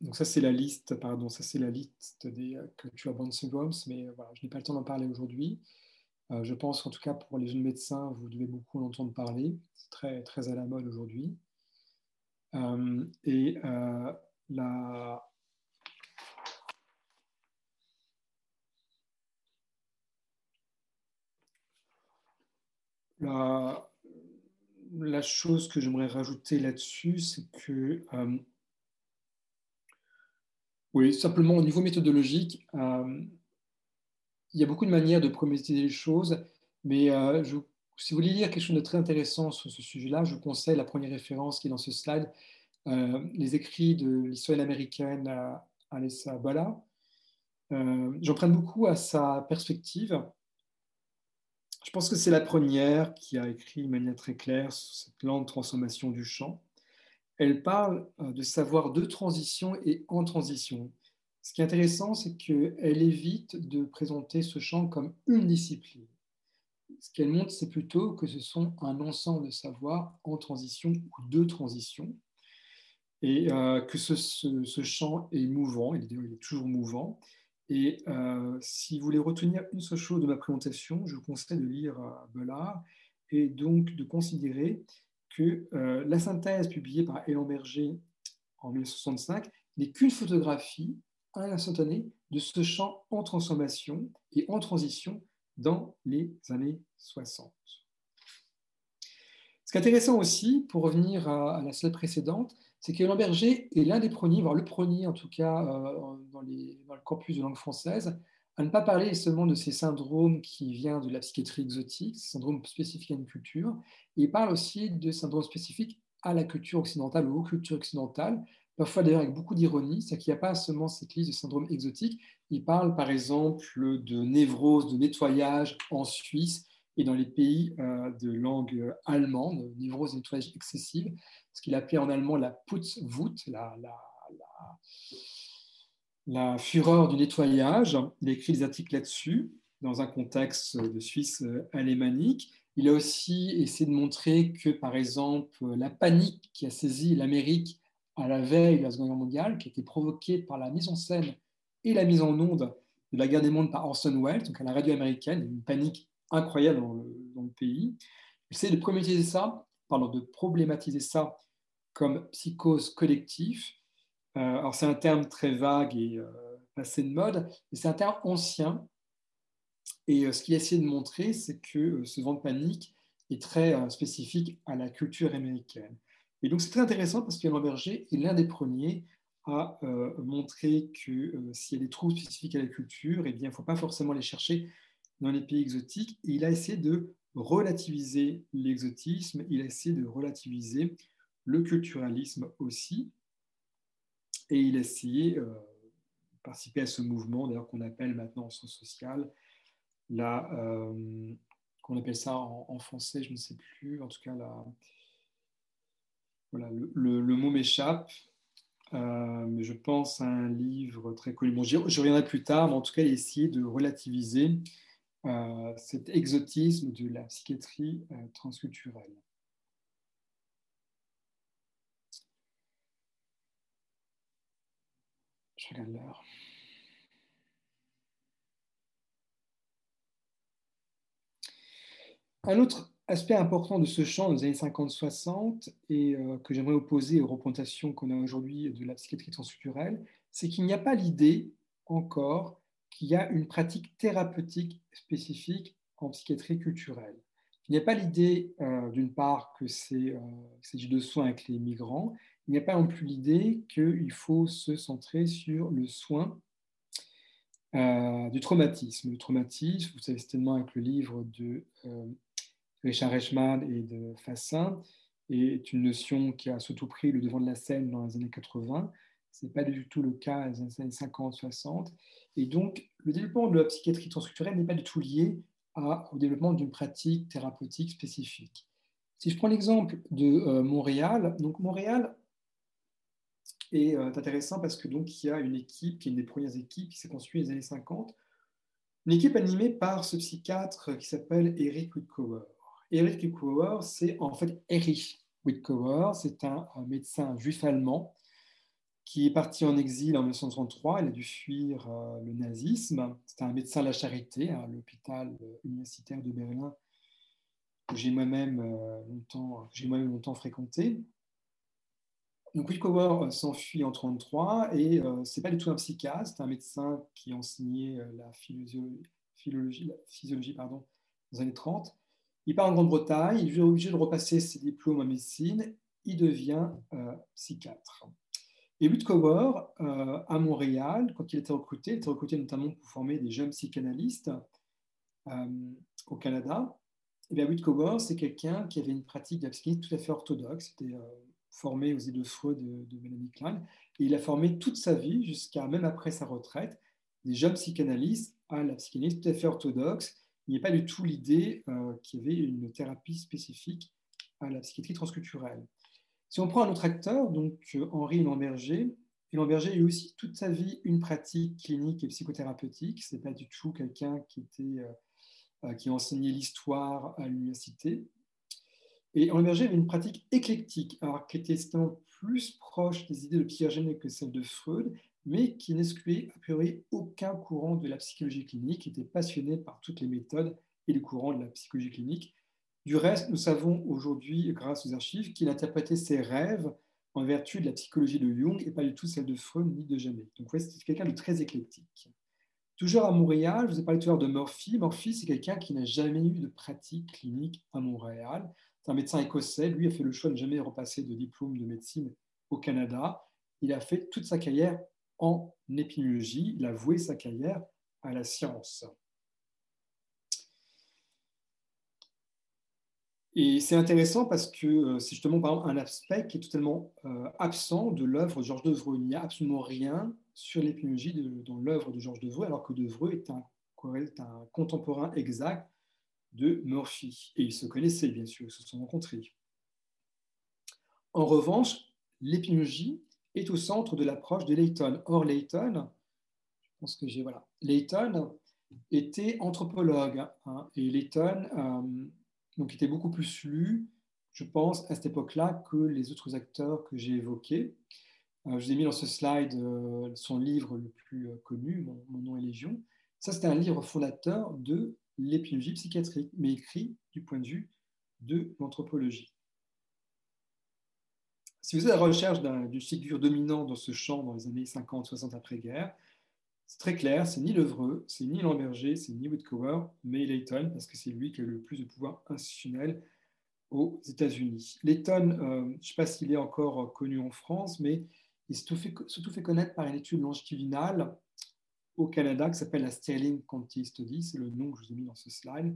S2: donc ça, c'est la liste, pardon, ça c'est la liste des culture bound syndromes, mais voilà, je n'ai pas le temps d'en parler aujourd'hui. je pense qu'en tout cas, pour les jeunes médecins, vous devez beaucoup en entendre parler. C'est très, très à la mode aujourd'hui. et la, la, chose que j'aimerais rajouter là-dessus, c'est que, euh, oui, simplement au niveau méthodologique, euh, il y a beaucoup de manières de promettre les choses, mais euh, si vous voulez lire quelque chose de très intéressant sur ce sujet-là, je vous conseille la première référence qui est dans ce slide, les écrits de l'histoire américaine Alessa Bala. J'en prends beaucoup à sa perspective. Je pense que c'est la première qui a écrit de manière très claire sur cette lente transformation du champ. Elle parle euh, de savoir de transition et en transition. Ce qui est intéressant, c'est qu'elle évite de présenter ce champ comme une discipline. Ce qu'elle montre, c'est plutôt que ce sont un ensemble de savoirs en transition ou de transition et euh, que ce, ce, champ est mouvant, il est, il est toujours mouvant. Et euh, si vous voulez retenir une seule chose de ma présentation, je vous conseille de lire euh, Bellard et donc de considérer que la synthèse publiée par Hélène Berger en 1965 n'est qu'une photographie à l'instantané de ce champ en transformation et en transition dans les années 60. Ce qui est intéressant aussi, pour revenir à, la slide précédente, c'est que Lamberger est l'un des premiers, voire le premier en tout cas euh, dans, le corpus de langue française, à ne pas parler seulement de ces syndromes qui viennent de la psychiatrie exotique, ces syndromes spécifiques à une culture, il parle aussi de syndromes spécifiques à la culture occidentale ou aux cultures occidentales, parfois d'ailleurs avec beaucoup d'ironie, c'est qu'il n'y a pas seulement cette liste de syndromes exotiques, il parle par exemple de névrose, de nettoyage en Suisse et dans les pays euh, de langue allemande, névrose et nettoyage excessive, ce qu'il appelait en allemand la Putzwut, la, la, fureur du nettoyage. Il écrit des articles là-dessus. dans un contexte de Suisse alémanique. Il a aussi essayé de montrer que, par exemple, la panique qui a saisi l'Amérique à la veille de la Seconde Guerre mondiale, qui a été provoquée par la mise en scène et la mise en onde de la guerre des mondes par Orson Welles, donc à la radio américaine, une panique incroyable dans le, pays. Il essaie de problématiser ça, pardon, de problématiser ça comme psychose collective. Euh, alors c'est un terme très vague et euh, passé de mode, mais c'est un terme ancien. Et euh, ce qu'il a essayé de montrer, c'est que ce vent de panique est très spécifique à la culture américaine. Et donc c'est très intéressant parce que Berger est l'un des premiers à montrer que s'il y a des troubles spécifiques à la culture, eh bien, il ne faut pas forcément les chercher dans les pays exotiques. Il a essayé de relativiser l'exotisme, il a essayé de relativiser le culturalisme aussi. Et il a essayé euh, de participer à ce mouvement, d'ailleurs qu'on appelle maintenant en sciences sociales, la, euh, qu'on appelle ça en, français, je ne sais plus, en tout cas, la, voilà, le, mot m'échappe, euh, mais je pense à un livre très connu. Bon, je reviendrai plus tard, mais en tout cas, il a essayé de relativiser cet exotisme de la psychiatrie transculturelle. Un autre aspect important de ce champ des années 50-60 et euh, que j'aimerais opposer aux représentations qu'on a aujourd'hui de la psychiatrie transculturelle, c'est qu'il n'y a pas l'idée encore qu'il y a une pratique thérapeutique spécifique en psychiatrie culturelle. Il n'y a pas l'idée, euh, d'une part, que c'est euh, s'agit de soins avec les migrants, il n'y a pas non plus l'idée qu'il faut se centrer sur le soin euh, du traumatisme. Le traumatisme, vous savez certainement avec le livre de euh, Richard Reichmann et de Fassin, est une notion qui a surtout pris le devant de la scène dans les années 80. Ce n'est pas du tout le cas dans les années 50-60. Et donc, le développement de la psychiatrie transculturelle n'est pas du tout lié au développement d'une pratique thérapeutique spécifique. Si je prends l'exemple de euh, Montréal, donc Montréal et euh, intéressant parce que donc il y a une équipe qui est une des premières équipes qui s'est construite dans les années 50, une équipe animée par ce psychiatre qui s'appelle Eric Whitcover. Eric Whitcover, c'est en fait Erich Whitcover, c'est un, médecin juif allemand qui est parti en exil en 1933. Il a dû fuir euh, le nazisme. C'est un médecin à la charité à l'hôpital universitaire de Berlin que j'ai moi-même euh, longtemps, fréquenté. Donc Wilcover euh, s'enfuit en 1933 et euh, c'est pas du tout un psychiatre, c'est un médecin qui enseignait euh, la physiologie, la physiologie dans les années 30. Il part en Grande-Bretagne, il est obligé de repasser ses diplômes en médecine, il devient psychiatre. Et Whitcover, à Montréal, quand il était recruté, il était recruté notamment pour former des jeunes psychanalystes au Canada. Et bien c'est quelqu'un qui avait une pratique de la psychanalyse tout à fait orthodoxe. C'était formé aux îles de Freud de, Mélanie Klein. Et il a formé toute sa vie, jusqu'à même après sa retraite, des jeunes psychanalystes à la psychanalyse tout à fait orthodoxe. Il n'y a pas du tout l'idée euh, qu'il y avait une thérapie spécifique à la psychiatrie transculturelle. Si on prend un autre acteur, donc euh, Henri Lamberger, Lamberger a eu aussi toute sa vie une pratique clinique et psychothérapeutique. Ce n'est pas du tout quelqu'un qui, était, euh, qui enseignait l'histoire à l'université. Et en avait une pratique éclectique, alors qui était plus proche des idées de Piaget que celle de Freud, mais qui n'excluait a priori aucun courant de la psychologie clinique, qui était passionné par toutes les méthodes et les courants de la psychologie clinique. Du reste, nous savons aujourd'hui, grâce aux archives, qu'il interprétait ses rêves en vertu de la psychologie de Jung et pas du tout celle de Freud ni de Jamais. Donc, ouais, c'est quelqu'un de très éclectique. Toujours à Montréal, je vous ai parlé tout à l'heure de Murphy. Murphy, c'est quelqu'un qui n'a jamais eu de pratique clinique à Montréal un médecin écossais. Lui a fait le choix de ne jamais repasser de diplôme de médecine au Canada. Il a fait toute sa carrière en épidémiologie. Il a voué sa carrière à la science. Et c'est intéressant parce que euh, c'est justement un aspect qui est totalement euh, absent de l'œuvre de Georges Devreux. Il n'y a absolument rien sur l'épidémiologie dans l'œuvre de Georges Devreux, alors que Devreux est un, contemporain exact de Murphy. Et ils se connaissaient, bien sûr, ils se sont rencontrés. En revanche, l'épidémiologie est au centre de l'approche de Layton. Or, Layton, je pense que j'ai, voilà, Layton était anthropologue. Hein, et Layton donc, était beaucoup plus lu, je pense, à cette époque-là que les autres acteurs que j'ai évoqués. je vous ai mis dans ce slide son livre le plus connu, Mon, nom est Légion. Ça, c'était un livre fondateur de l'épidémiologie psychiatrique, mais écrit du point de vue de l'anthropologie. Si vous êtes à la recherche d'une figure dominante dans ce champ dans les années 50-60 après-guerre, c'est très clair, c'est ni Levreux, c'est ni Lamberger, c'est ni Whitcover, mais Layton, parce que c'est lui qui a le plus de pouvoir institutionnel aux États-Unis. Layton, euh, je ne sais pas s'il est encore connu en France, mais il s'est surtout fait connaître par une étude longitudinale au Canada qui s'appelle la Sterling County Study, c'est le nom que je vous ai mis dans ce slide,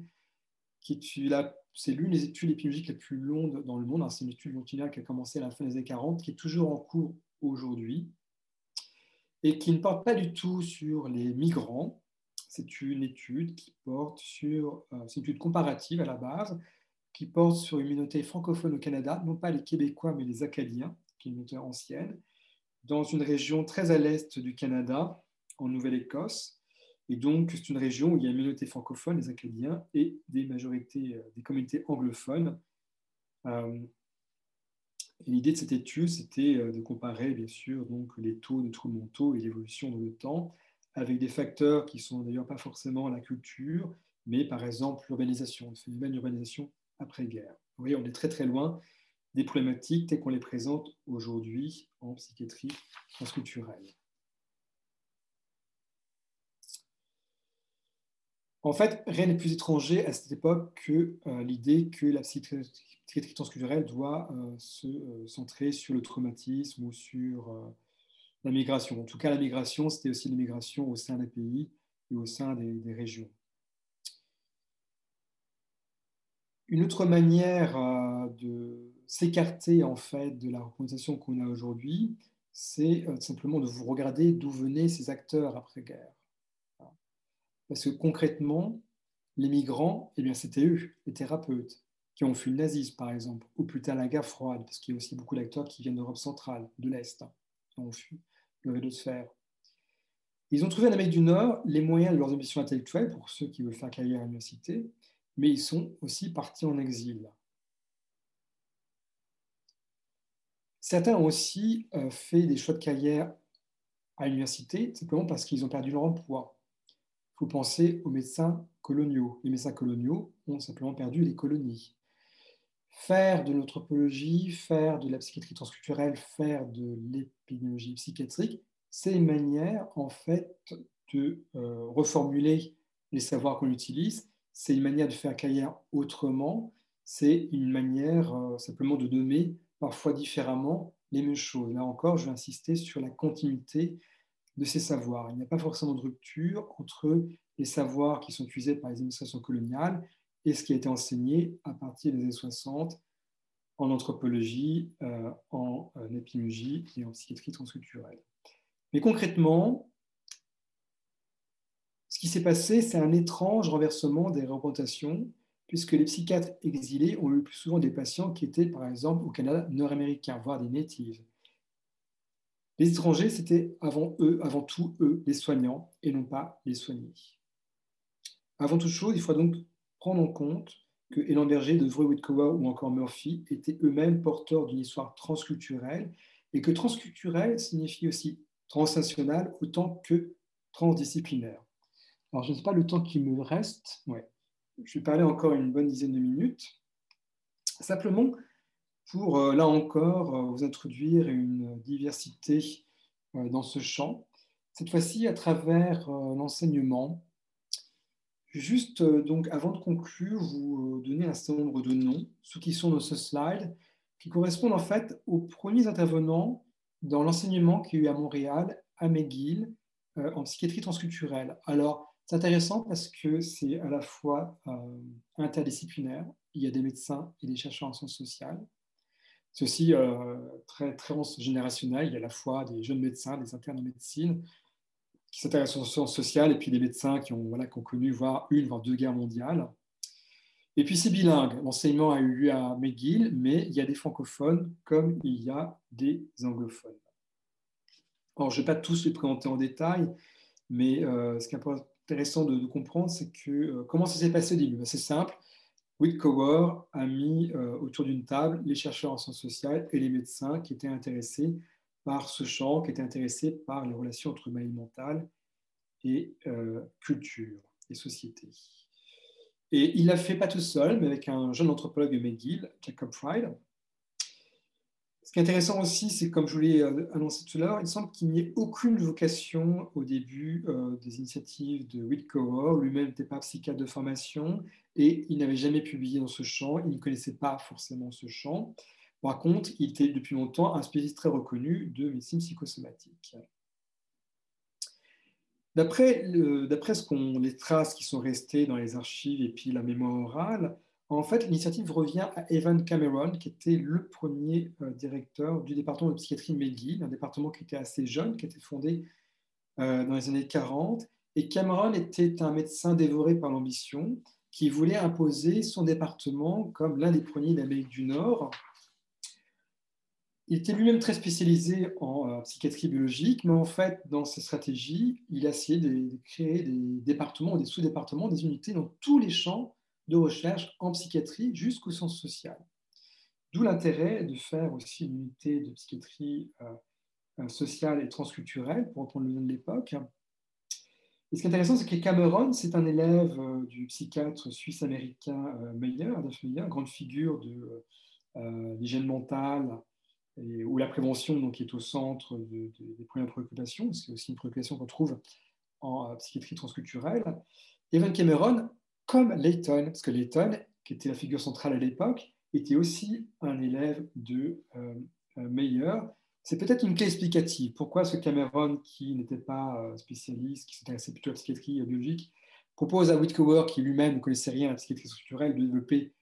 S2: qui c'est l'une des études épidémiologiques les plus longues dans le monde. C'est une étude longitudinale qui a commencé à la fin des années 40, qui est toujours en cours aujourd'hui, et qui ne porte pas du tout sur les migrants. C'est une étude qui porte sur, euh, c'est une étude comparative à la base, qui porte sur une communauté francophone au Canada, non pas les Québécois, mais les Acadiens, qui est une communauté ancienne, dans une région très à l'est du Canada, en Nouvelle-Écosse. Et donc, c'est une région où il y a une minorité francophone, les Acadiens, et des majorités, euh, des communautés anglophones. Euh, l'idée de cette étude, c'était euh, de comparer, bien sûr, donc, les taux de troubles mentaux et l'évolution dans le temps, avec des facteurs qui sont d'ailleurs pas forcément la culture, mais par exemple l'urbanisation, le phénomène d'urbanisation après-guerre. Vous voyez, on est très très loin des problématiques telles qu'on les présente aujourd'hui en psychiatrie transculturelle. En fait, rien n'est plus étranger à cette époque que euh, l'idée que la psychiatrie transculturelle doit euh, se euh, centrer sur le traumatisme ou sur la migration. En tout cas, la migration, c'était aussi l'immigration au sein des pays et au sein des, régions. Une autre manière de s'écarter en fait de la représentation qu'on a aujourd'hui, c'est simplement de vous regarder d'où venaient ces acteurs après-guerre. Parce que concrètement, les migrants, eh bien, c'était eux, les thérapeutes, qui ont fui le nazisme, par exemple, ou plus tard la guerre froide, parce qu'il y a aussi beaucoup d'acteurs qui viennent d'Europe centrale, de l'Est, qui ont fui le rideau de fer. Ils ont trouvé en Amérique du Nord les moyens de leurs ambitions intellectuelles, pour ceux qui veulent faire carrière à l'université, mais ils sont aussi partis en exil. Certains ont aussi euh, fait des choix de carrière à l'université, simplement parce qu'ils ont perdu leur emploi faut penser aux médecins coloniaux. Les médecins coloniaux ont simplement perdu les colonies. Faire de l'anthropologie, faire de la psychiatrie transculturelle, faire de l'épidémiologie psychiatrique, c'est une manière en fait de euh, reformuler les savoirs qu'on utilise, c'est une manière de faire carrière autrement, c'est une manière euh, simplement de nommer parfois différemment les mêmes choses. Là encore, je vais insister sur la continuité de ces savoirs. Il n'y a pas forcément de rupture entre les savoirs qui sont utilisés par les administrations coloniales et ce qui a été enseigné à partir des années 60 en anthropologie, euh, en, euh, épidémiologie et en psychiatrie transculturelle. Mais concrètement, ce qui s'est passé, c'est un étrange renversement des représentations, puisque les psychiatres exilés ont eu plus souvent des patients qui étaient, par exemple, au Canada nord-américain, voire des natives. Les étrangers, c'était avant eux, avant tout eux, les soignants, et non pas les soignés. Avant toute chose, il faut donc prendre en compte que Hélène Berger, De Vreux, ou encore Murphy étaient eux-mêmes porteurs d'une histoire transculturelle, et que transculturelle signifie aussi transnational autant que transdisciplinaire. Alors, je ne sais pas le temps qui me reste. Ouais. Je vais parler encore une bonne dizaine de minutes. Simplement, pour, euh, là encore, euh, vous introduire une diversité euh, dans ce champ. Cette fois-ci, à travers l'enseignement. Juste, donc, avant de conclure, vous donner un certain nombre de noms, ceux qui sont dans ce slide, qui correspondent en fait aux premiers intervenants dans l'enseignement qu'il y a eu à Montréal, à McGill, en psychiatrie transculturelle. Alors, c'est intéressant parce que c'est à la fois interdisciplinaire, il y a des médecins et des chercheurs en sciences sociales, aussi euh, très, très générationnel. Il y a à la fois des jeunes médecins, des internes en médecine qui s'intéressent aux sciences sociales et puis des médecins qui ont, voilà, qui ont connu voire une, voire deux guerres mondiales. Et puis c'est bilingue. L'enseignement a eu lieu à McGill, mais il y a des francophones comme il y a des anglophones. Alors, je ne vais pas tous les présenter en détail, mais euh, ce qui est intéressant de, comprendre, c'est que comment ça s'est passé au début? Ben, C'est simple. Whitcover a mis autour d'une table les chercheurs en sciences sociales et les médecins qui étaient intéressés par ce champ, qui étaient intéressés par les relations entre humain et mental et culture et société. Et il l'a fait pas tout seul, mais avec un jeune anthropologue McGill, Jacob Fried. Ce qui est intéressant aussi, c'est comme je vous l'ai euh, annoncé tout à l'heure, il semble qu'il n'y ait aucune vocation au début euh, des initiatives de Whitcover. Lui-même n'était pas psychiatre de formation et il n'avait jamais publié dans ce champ. Il ne connaissait pas forcément ce champ. Par contre, il était depuis longtemps un spécialiste très reconnu de médecine psychosomatique. D'après ce qu'on, les traces qui sont restées dans les archives et puis la mémoire orale, en fait, l'initiative revient à Evan Cameron, qui était le premier euh, directeur du département de psychiatrie de McGill, un département qui était assez jeune, qui a été fondé euh, dans les années 40. Et Cameron était un médecin dévoré par l'ambition, qui voulait imposer son département comme l'un des premiers d'Amérique du Nord il était lui-même très spécialisé en euh, psychiatrie biologique, mais en fait, dans ses stratégies, il a essayé de, créer des départements, des sous-départements, des unités dans tous les champs de recherche en psychiatrie jusqu'au sens social. D'où l'intérêt de faire aussi une unité de psychiatrie euh, euh, sociale et transculturelle, pour reprendre le nom de l'époque. Et ce qui est intéressant, c'est que Cameron, c'est un élève du psychiatre suisse-américain Meyer, Adolf Meyer, grande figure de l'hygiène mentale, où la prévention donc, est au centre des premières préoccupations, c'est aussi une préoccupation qu'on trouve en euh, psychiatrie transculturelle. Evan Cameron, comme Layton, parce que Layton, qui était la figure centrale à l'époque, était aussi un élève de euh, euh, Meyer. C'est peut-être une clé explicative. Pourquoi ce Cameron, qui n'était pas spécialiste, qui s'intéressait plutôt à la psychiatrie biologique, propose à Whitcover, qui lui-même ne connaissait rien à la psychiatrie structurelle, de développer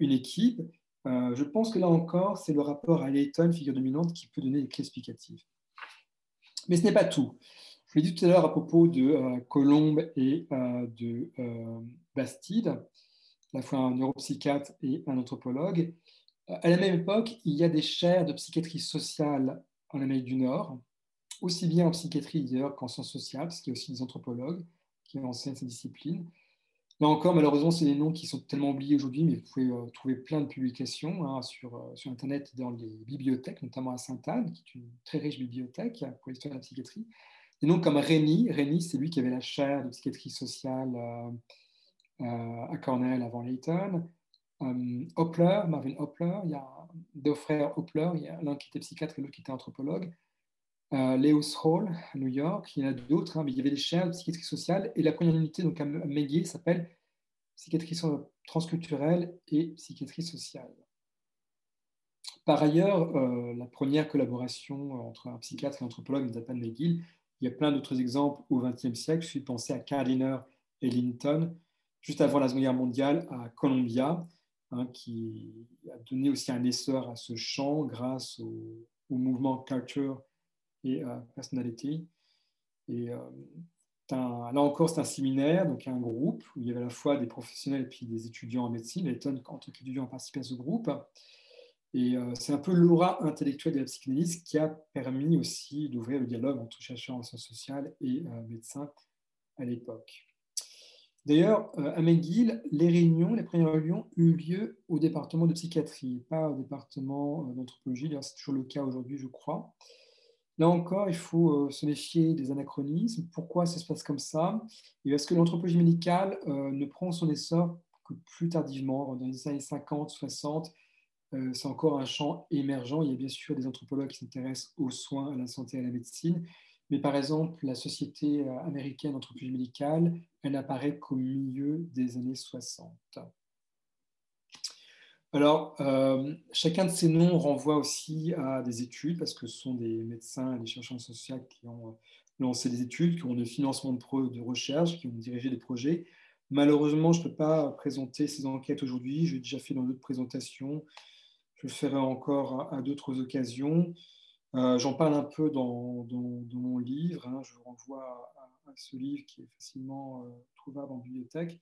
S2: une équipe euh, je pense que là encore, c'est le rapport à Layton, figure dominante, qui peut donner des clés explicatives. Mais ce n'est pas tout. Je l'ai dit tout à l'heure à propos de euh, Colombe et euh, de Bastide, à la fois un neuropsychiatre et un anthropologue. À la même époque, il y a des chaires de psychiatrie sociale en Amérique du Nord, aussi bien en psychiatrie d'ailleurs qu'en sciences sociales, parce qu'il y a aussi des anthropologues qui enseignent ces disciplines. Là encore, malheureusement, c'est des noms qui sont tellement oubliés aujourd'hui, mais vous pouvez euh, trouver plein de publications hein, sur, euh, sur Internet dans les bibliothèques, notamment à Sainte-Anne, qui est une très riche bibliothèque pour l'histoire de la psychiatrie. Des noms comme Rémy, Rémy, c'est lui qui avait la chaire de psychiatrie sociale euh, à Cornell avant Layton. Hopler, Marvin Hopler, il y a deux frères Hopler, il y a l'un qui était psychiatre et l'autre qui était anthropologue. Euh, Leos Hall à New York, il y en a d'autres, hein, mais il y avait des chaires de psychiatrie sociale et la première unité donc à McGill s'appelle psychiatrie transculturelle et psychiatrie sociale. Par ailleurs, euh, la première collaboration entre un psychiatre et un anthropologue pas de McGill. Il y a plein d'autres exemples au XXe siècle. Je suis pensé à Cardiner et Linton, juste avant la Seconde Guerre mondiale, à Columbia, hein, qui a donné aussi un essor à ce champ grâce au, mouvement Culture et euh, Personality. Et euh, là encore, c'est un séminaire, donc un groupe où il y avait à la fois des professionnels et puis des étudiants en médecine. Layton, en tant qu'étudiant, a participé à ce groupe. Et euh, c'est un peu l'aura intellectuelle de la psychanalyse qui a permis aussi d'ouvrir le dialogue entre chercheurs en sciences sociales et médecins à l'époque. D'ailleurs, à McGill, les réunions, les premières réunions ont eu lieu au département de psychiatrie, pas au département d'anthropologie. D'ailleurs, c'est toujours le cas aujourd'hui, je crois. Là encore, il faut euh, se méfier des anachronismes. Pourquoi ça se passe comme ça? Et Parce que l'anthropologie médicale euh, ne prend son essor que plus tardivement, dans les années 50, 60. Euh, c'est encore un champ émergent. Il y a bien sûr des anthropologues qui s'intéressent aux soins, à la santé, à la médecine. Mais par exemple, la Société américaine d'anthropologie médicale, elle n'apparaît qu'au milieu des années 60. Alors, euh, chacun de ces noms renvoie aussi à des études, parce que ce sont des médecins et des chercheurs sociaux qui ont euh, lancé des études, qui ont des financements de, de recherche, qui ont dirigé des projets. Malheureusement, je ne peux pas présenter ces enquêtes aujourd'hui. J'ai déjà fait dans d'autres présentations. Je le ferai encore à, d'autres occasions. Euh, j'en parle un peu dans, mon livre. Hein. Je vous renvoie à, ce livre qui est facilement trouvable en bibliothèque.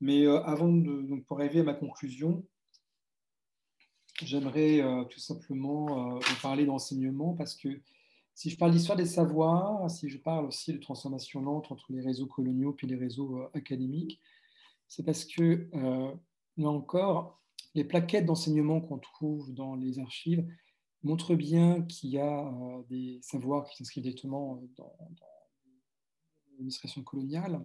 S2: Mais avant de, pour arriver à ma conclusion, j'aimerais euh, tout simplement euh, vous parler d'enseignement parce que Si je parle d'histoire des savoirs, si je parle aussi de transformation lente entre les réseaux coloniaux et les réseaux académiques, c'est parce que, là encore, les plaquettes d'enseignement qu'on trouve dans les archives montrent bien qu'il y a des savoirs qui s'inscrivent directement dans, dans l'administration coloniale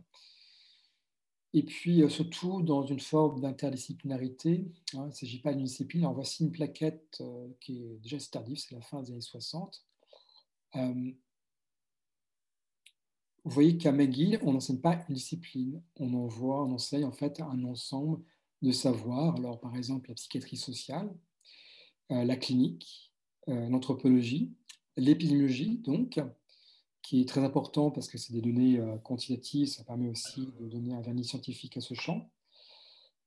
S2: et puis euh, surtout dans une forme d'interdisciplinarité. Hein, il ne s'agit pas d'une discipline. Alors voici une plaquette euh, qui est déjà tardive, c'est la fin des années 60. Euh, vous voyez qu'à McGill, on n'enseigne pas une discipline, on envoie, on enseigne en fait un ensemble de savoirs. Alors par exemple la psychiatrie sociale, la clinique, l'anthropologie, l'épidémiologie donc, qui est très important parce que c'est des données euh, quantitatives, ça permet aussi de donner un vernis scientifique à ce champ.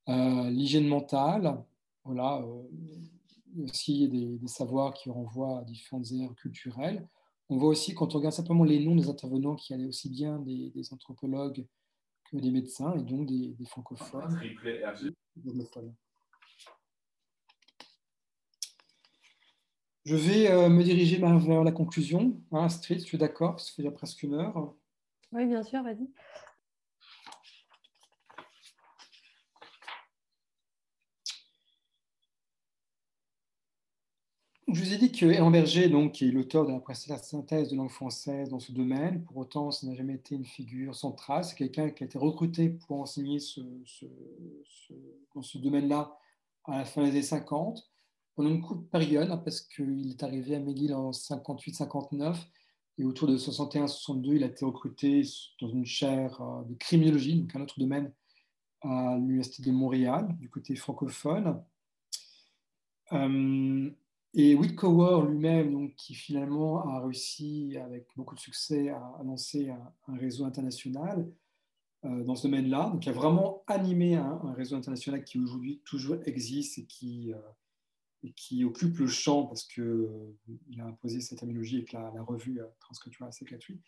S2: Euh, l'hygiène mentale, voilà, euh, aussi des, savoirs qui renvoient à différentes aires culturelles. On voit aussi, quand on regarde simplement les noms des intervenants, qu'il y a aussi bien des, anthropologues que des médecins et donc des, des francophones. Je vais euh, me diriger vers la conclusion. Hein, Astrid, tu es d'accord? Parce qu'il y a presque une heure.
S1: Oui, bien sûr, vas-y.
S2: Je vous ai dit que Hélène Berger, donc, est l'auteur de la synthèse de langue française dans ce domaine, pour autant, ça n'a jamais été une figure centrale. C'est quelqu'un qui a été recruté pour enseigner dans ce domaine-là à la fin des années 50 pendant une courte période, hein, parce qu'il est arrivé à McGill en 58-59, et autour de 61-62, il a été recruté dans une chaire euh, de criminologie, donc un autre domaine, à l'Université de Montréal, du côté francophone. Euh, et Whitcower lui-même, qui finalement a réussi avec beaucoup de succès à, lancer un, réseau international euh, dans ce domaine-là, il a vraiment animé un, réseau international qui aujourd'hui toujours existe et qui qui occupe le champ parce qu'il euh, a imposé cette terminologie avec la, revue euh, Transcultural Psychiatry,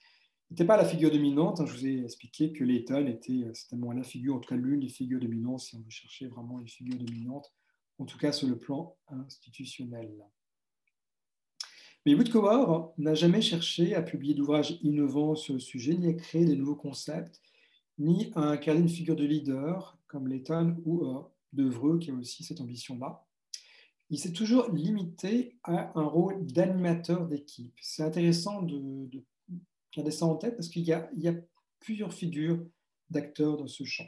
S2: n'était pas la figure dominante. Hein. je vous ai expliqué que Layton était euh, certainement la figure, en tout cas l'une des figures dominantes, si on veut chercher vraiment une figure dominante, en tout cas sur le plan institutionnel. Mais Woodcower n'a jamais cherché à publier d'ouvrages innovants sur le sujet, ni à créer de nouveaux concepts, ni à incarner une figure de leader comme Layton ou euh, Devreux, qui a aussi cette ambition-là il s'est toujours limité à un rôle d'animateur d'équipe. C'est intéressant de, garder ça en tête parce qu'il y, a plusieurs figures d'acteurs dans ce champ.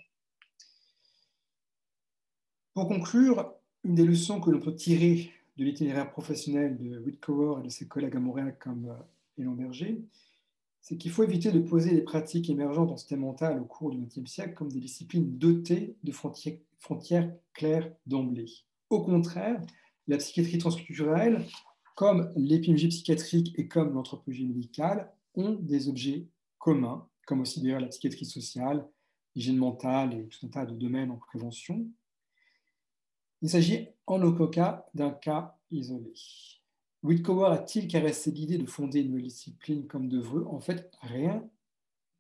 S2: Pour conclure, une des leçons que l'on peut tirer de l'itinéraire professionnel de Whitcower et de ses collègues à Montréal comme Hélène euh, Berger, c'est qu'il faut éviter de poser les pratiques émergentes en système mental au cours du XXe siècle comme des disciplines dotées de frontières, frontières claires d'emblée. Au contraire, la psychiatrie transculturelle, comme l'épidémiologie psychiatrique et comme l'anthropologie médicale, ont des objets communs, comme aussi d'ailleurs la psychiatrie sociale, l'hygiène mentale et tout un tas de domaines en prévention. Il s'agit en aucun cas d'un cas isolé. Whitcower a-t-il caressé l'idée de fonder une nouvelle discipline comme de vœux? En fait, rien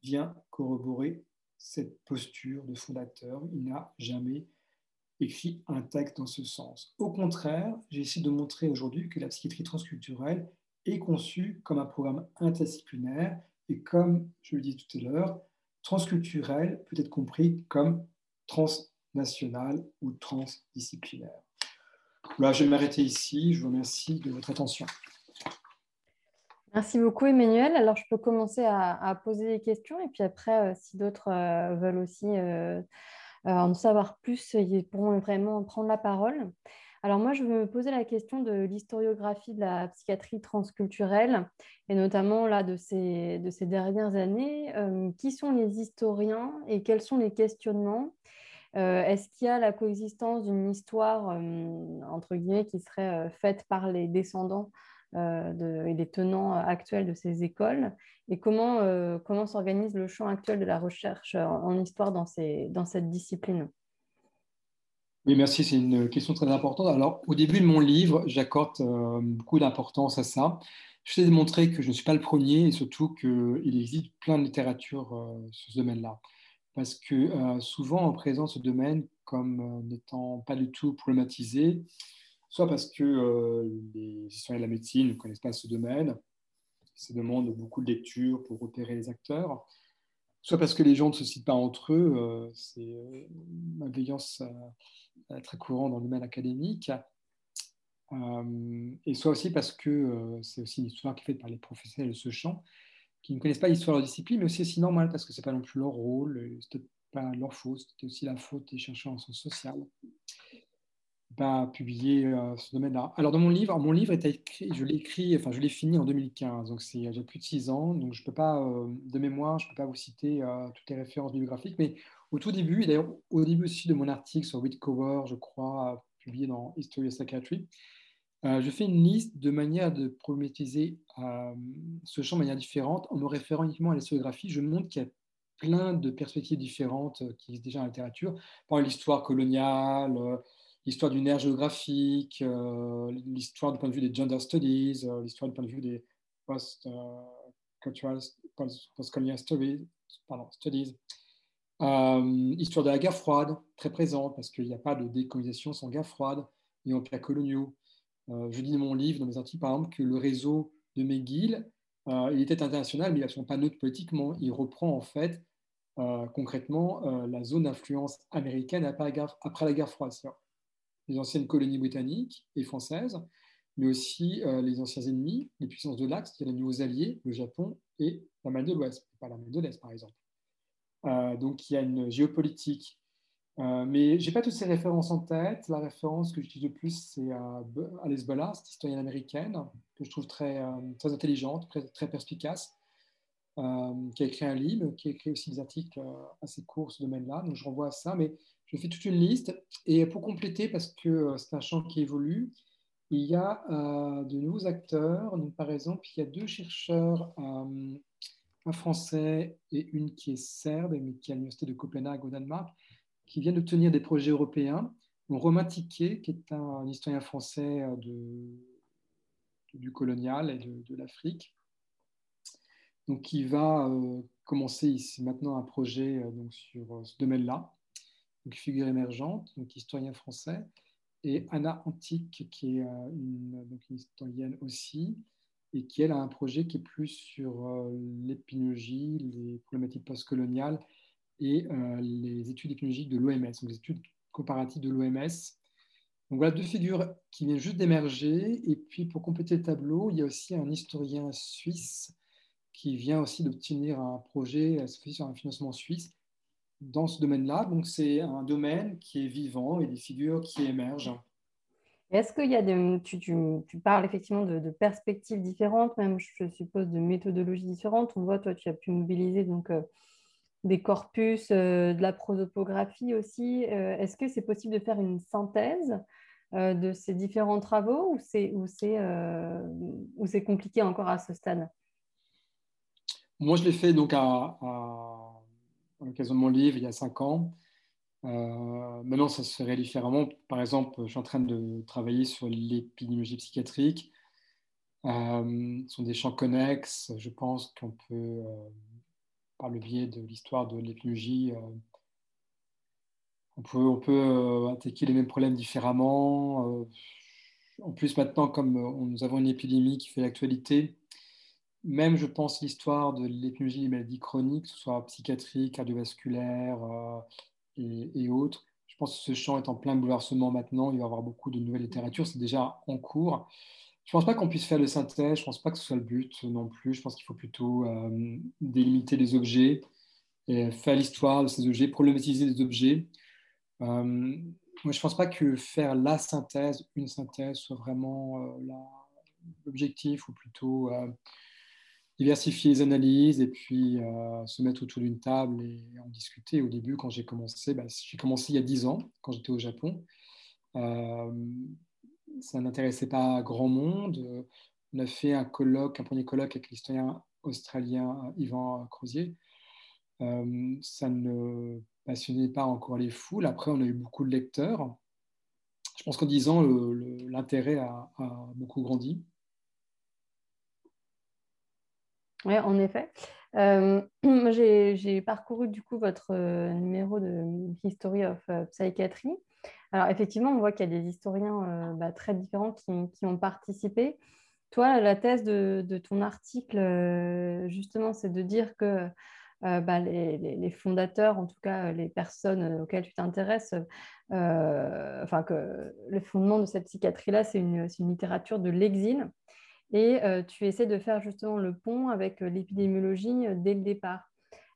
S2: vient corroborer cette posture de fondateur. Il n'a jamais écrit un texte dans ce sens. Au contraire, j'ai essayé de montrer aujourd'hui que la psychiatrie transculturelle est conçue comme un programme interdisciplinaire et comme je le dis tout à l'heure, transculturel peut être compris comme transnational ou transdisciplinaire. Voilà, je vais m'arrêter ici. Je vous remercie de votre attention.
S1: Merci beaucoup Emmanuel. Alors je peux commencer à, poser des questions et puis après, euh, si d'autres euh, veulent aussi euh, en savoir plus, ils pourront vraiment prendre la parole. Alors moi, je me poser la question de l'historiographie de la psychiatrie transculturelle, et notamment là, de, ces, de ces dernières années. Qui sont les historiens et quels sont les questionnements euh, Est-ce qu'il y a la coexistence d'une histoire, entre guillemets, qui serait faite par les descendants et les tenants actuels de ces écoles? Et comment, euh, s'organise le champ actuel de la recherche en, histoire dans, ces, cette discipline?
S2: Oui, merci. C'est une question très importante. Alors, au début de mon livre, j'accorde euh, beaucoup d'importance à ça. Je de montrer que je ne suis pas le premier et surtout qu'il existe plein de littérature euh, sur ce domaine-là. Parce que souvent, on présente ce domaine comme n'étant pas du tout problématisé, soit parce que les historiens de la médecine ne connaissent pas ce domaine, Ça demande beaucoup de lecture pour repérer les acteurs, soit parce que les gens ne se citent pas entre eux, c'est une malveillance très courante dans le domaine académique, et soit aussi parce que c'est aussi une histoire qui est faite par les professionnels de ce champ, qui ne connaissent pas l'histoire de leur discipline, mais aussi aussi normal parce que ce n'est pas non plus leur rôle, c'est pas leur faute, c'était aussi la faute des chercheurs en sciences sociales pas publié euh, ce domaine-là. Alors dans mon livre, mon livre est écrit, je l'ai écrit, enfin je l'ai fini en 2015, donc c'est j'ai plus de six ans, donc je peux pas euh, de mémoire, je peux pas vous citer euh, toutes les références bibliographiques, mais au tout début, et d'ailleurs au début aussi de mon article sur Whitcover, je crois, publié dans History of Psychiatry, je fais une liste de manières de problématiser ce champ de manière différente en me référant uniquement à l'historiographie. Je montre qu'il y a plein de perspectives différentes qui existent déjà la littérature, par l'histoire coloniale, l'histoire du nerf géographique, euh, l'histoire du point de vue des gender studies, euh, l'histoire du point de vue des post-colonial studies, euh, histoire de la guerre froide, très présente, parce qu'il n'y a pas de décolonisation sans guerre froide et empires coloniaux. Je dis dans mon livre, dans mes articles, par exemple, que le réseau de McGill, il était international, mais il n'est pas neutre politiquement. Il reprend en fait concrètement la zone d'influence américaine après la guerre, après la guerre froide les anciennes colonies britanniques et françaises, mais aussi euh, les anciens ennemis, les puissances de l'Axe, les nouveaux alliés, le Japon et la Malle de l'Ouest, pas la Malle de l'Est par exemple. Euh, donc il y a une géopolitique. Euh, mais je n'ai pas toutes ces références en tête. La référence que j'utilise le plus, c'est Alice Bollard, cette historienne américaine, que je trouve très, très intelligente, très, perspicace, qui a écrit un livre, qui a écrit aussi des articles assez courts ce domaine-là. Donc je renvoie à ça. Mais je fais toute une liste. Et pour compléter, parce que euh, c'est un champ qui évolue, il y a euh, de nouveaux acteurs. Donc, par exemple, il y a deux chercheurs, euh, un français et une qui est serbe, mais qui est à l'université de Copenhague au Danemark, qui viennent de tenir des projets européens. Donc, Romain Tiquet, qui est un, historien français de, du colonial et de, l'Afrique, qui va commencer ici maintenant un projet donc, sur ce domaine-là figure émergente, donc historien français, et Anna Antique, qui est euh, une, une historienne aussi, et qui, elle, a un projet qui est plus sur euh, l'épinologie, les problématiques postcoloniales et euh, les études épidémiologiques de l'OMS, donc les études comparatives de l'OMS. Donc voilà deux figures qui viennent juste d'émerger. Et puis pour compléter le tableau, il y a aussi un historien suisse qui vient aussi d'obtenir un projet, sur un financement suisse, dans ce domaine-là. Donc, c'est un domaine qui est vivant et des figures qui émergent.
S1: Est-ce qu'il y a des. Tu, tu, parles effectivement de, perspectives différentes, même, je suppose, de méthodologies différentes. On voit, toi, tu as pu mobiliser donc, euh, des corpus, euh, de la prosopographie aussi. Euh, est-ce que c'est possible de faire une synthèse de ces différents travaux ou c'est, ou c'est, c'est compliqué encore à ce stade?
S2: Moi, je l'ai fait donc à l'occasion de mon livre il y a cinq ans. Euh, maintenant, ça se ferait différemment. Par exemple, je suis en train de travailler sur l'épidémiologie psychiatrique. Euh, ce sont des champs connexes. Je pense qu'on peut, euh, par le biais de l'histoire de on peut, on peut attaquer les mêmes problèmes différemment. en plus, maintenant, comme nous avons une épidémie qui fait l'actualité, même, je pense, l'histoire de l'épidémiologie des maladies chroniques, que ce soit psychiatrique, cardiovasculaire euh, et, autres, je pense que ce champ est en plein bouleversement maintenant. Il va y avoir beaucoup de nouvelles littératures. C'est déjà en cours. Je ne pense pas qu'on puisse faire de synthèse. Je ne pense pas que ce soit le but non plus. Je pense qu'il faut plutôt euh, délimiter les objets, et faire l'histoire de ces objets, problématiser les objets. Euh, moi, je ne pense pas que faire la synthèse, une synthèse, soit vraiment l'objectif, ou plutôt diversifier les analyses et puis euh, se mettre autour d'une table et en discuter. Au début, quand j'ai commencé, bah, j'ai commencé il y a dix ans, quand j'étais au Japon. Euh, ça n'intéressait pas grand monde. On a fait un colloque, un premier colloque avec l'historien australien Yvan Crozier. Euh, ça ne passionnait pas encore les foules. Après, on a eu beaucoup de lecteurs. Je pense qu'en dix ans, l'intérêt a, a beaucoup grandi.
S1: Oui, en effet. Euh, j'ai parcouru du coup votre euh, numéro de History of euh, Psychiatry. Alors effectivement, on voit qu'il y a des historiens bah, très différents qui, ont participé. toi, la thèse de, ton article, euh, justement, c'est de dire que euh, bah, les, fondateurs, en tout cas les personnes auxquelles tu t'intéresses, enfin que le fondement de cette psychiatrie-là, c'est une, littérature de l'exil. Et tu essaies de faire justement le pont avec l'épidémiologie dès le départ.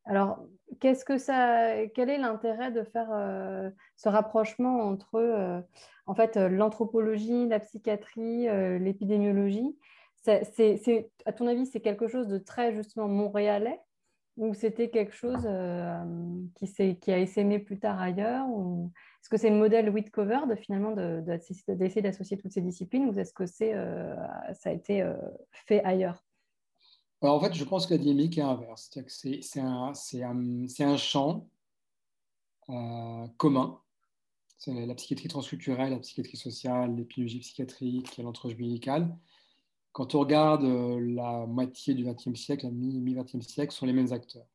S1: Alors, qu'est-ce que ça, quel est l'intérêt de faire euh, ce rapprochement entre euh, en fait euh, l'anthropologie, la psychiatrie, l'épidémiologie? C'est, à ton avis, c'est quelque chose de très justement montréalais? Ou c'était quelque chose qui, qui a essaimé plus tard ailleurs? Ou est-ce que c'est le modèle Whitcover de finalement d'essayer d'associer toutes ces disciplines? Ou est-ce que c'est, ça a été fait ailleurs?
S2: Alors, en fait, je pense que la dynamique est inverse. C'est un, un, champ euh, commun. La psychiatrie transculturelle, la psychiatrie sociale, l'épidémiologie psychiatrique, l'anthropologie médicale. Quand on regarde euh, la moitié du XXe siècle, la mi-XXe siècle, sont les mêmes acteurs.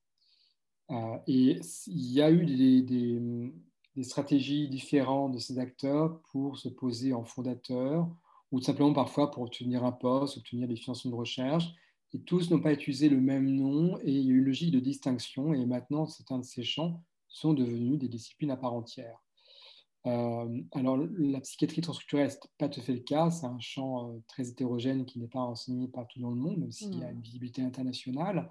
S2: Euh, et il y a eu des, stratégies différentes de ces acteurs pour se poser en fondateur ou simplement parfois pour obtenir un poste, obtenir des financements de recherche et tous n'ont pas utilisé le même nom et il y a eu une logique de distinction et maintenant certains de ces champs sont devenus des disciplines à part entière. Euh, alors la psychiatrie transculturelle, ce n'est pas tout à fait le cas, c'est un champ euh, très hétérogène qui n'est pas enseigné partout dans le monde, même s'il y a hmm. une visibilité internationale.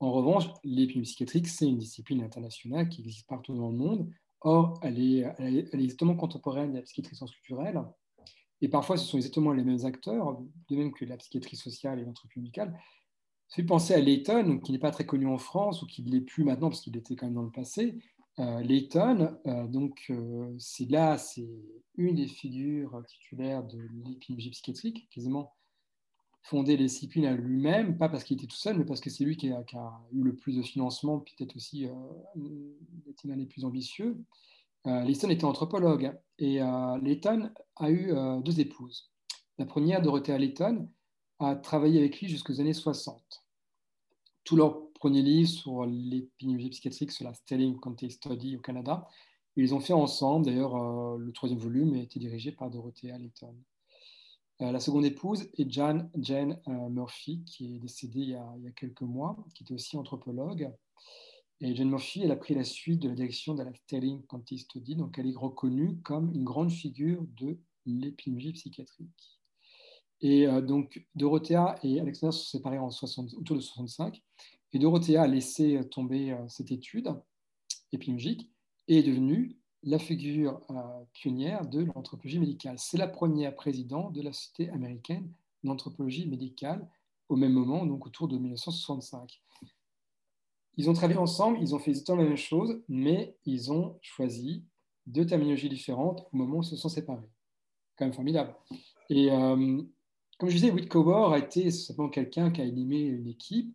S2: En revanche, l'épidémie psychiatrique, c'est une discipline internationale qui existe partout dans le monde. Or, elle est, elle est, exactement contemporaine de la psychiatrie transculturelle. Et parfois, ce sont exactement les mêmes acteurs, de même que la psychiatrie sociale et ça fait penser à Layton, qui n'est pas très connu en France, ou qui ne l'est plus maintenant, parce qu'il était quand même dans le passé. Euh, euh, donc euh, c'est là, c'est une des figures titulaires de l'épidémiologie psychiatrique, quasiment fondé les disciplines à lui-même, pas parce qu'il était tout seul, mais parce que c'est lui qui a, eu le plus de financement, peut-être aussi était l'un des plus ambitieux. Layton était anthropologue, et Layton a eu deux épouses. La première, Dorothea Layton, a travaillé avec lui jusqu'aux années 60. Tous leurs premiers livres sur l'épidémiologie psychiatrique, sur la Sterling County Study au Canada, ils ont fait ensemble. D'ailleurs, euh, le troisième volume a été dirigé par Dorothea Layton. Euh, la seconde épouse est Jane, euh, Murphy, qui est décédée il y, a, il y, a, quelques mois, qui était aussi anthropologue. Et Jane Murphy, elle a pris la suite de la direction de la Sterling County Study, donc elle est reconnue comme une grande figure de l'épidémiologie psychiatrique. Et euh, donc, Dorothea et Alexander se sont séparés en 60, autour de 65. Et Dorothea a laissé euh, tomber euh, cette étude épidémiologique et est devenue la figure pionnière de l'anthropologie médicale. C'est la première présidente de la Société américaine d'anthropologie médicale au même moment, donc autour de 1965. Ils ont travaillé ensemble, ils ont fait exactement la même chose, mais ils ont choisi deux terminologies différentes au moment où ils se sont séparés. Quand même formidable. Et comme je disais, Whitcover a été simplement quelqu'un qui a animé une équipe.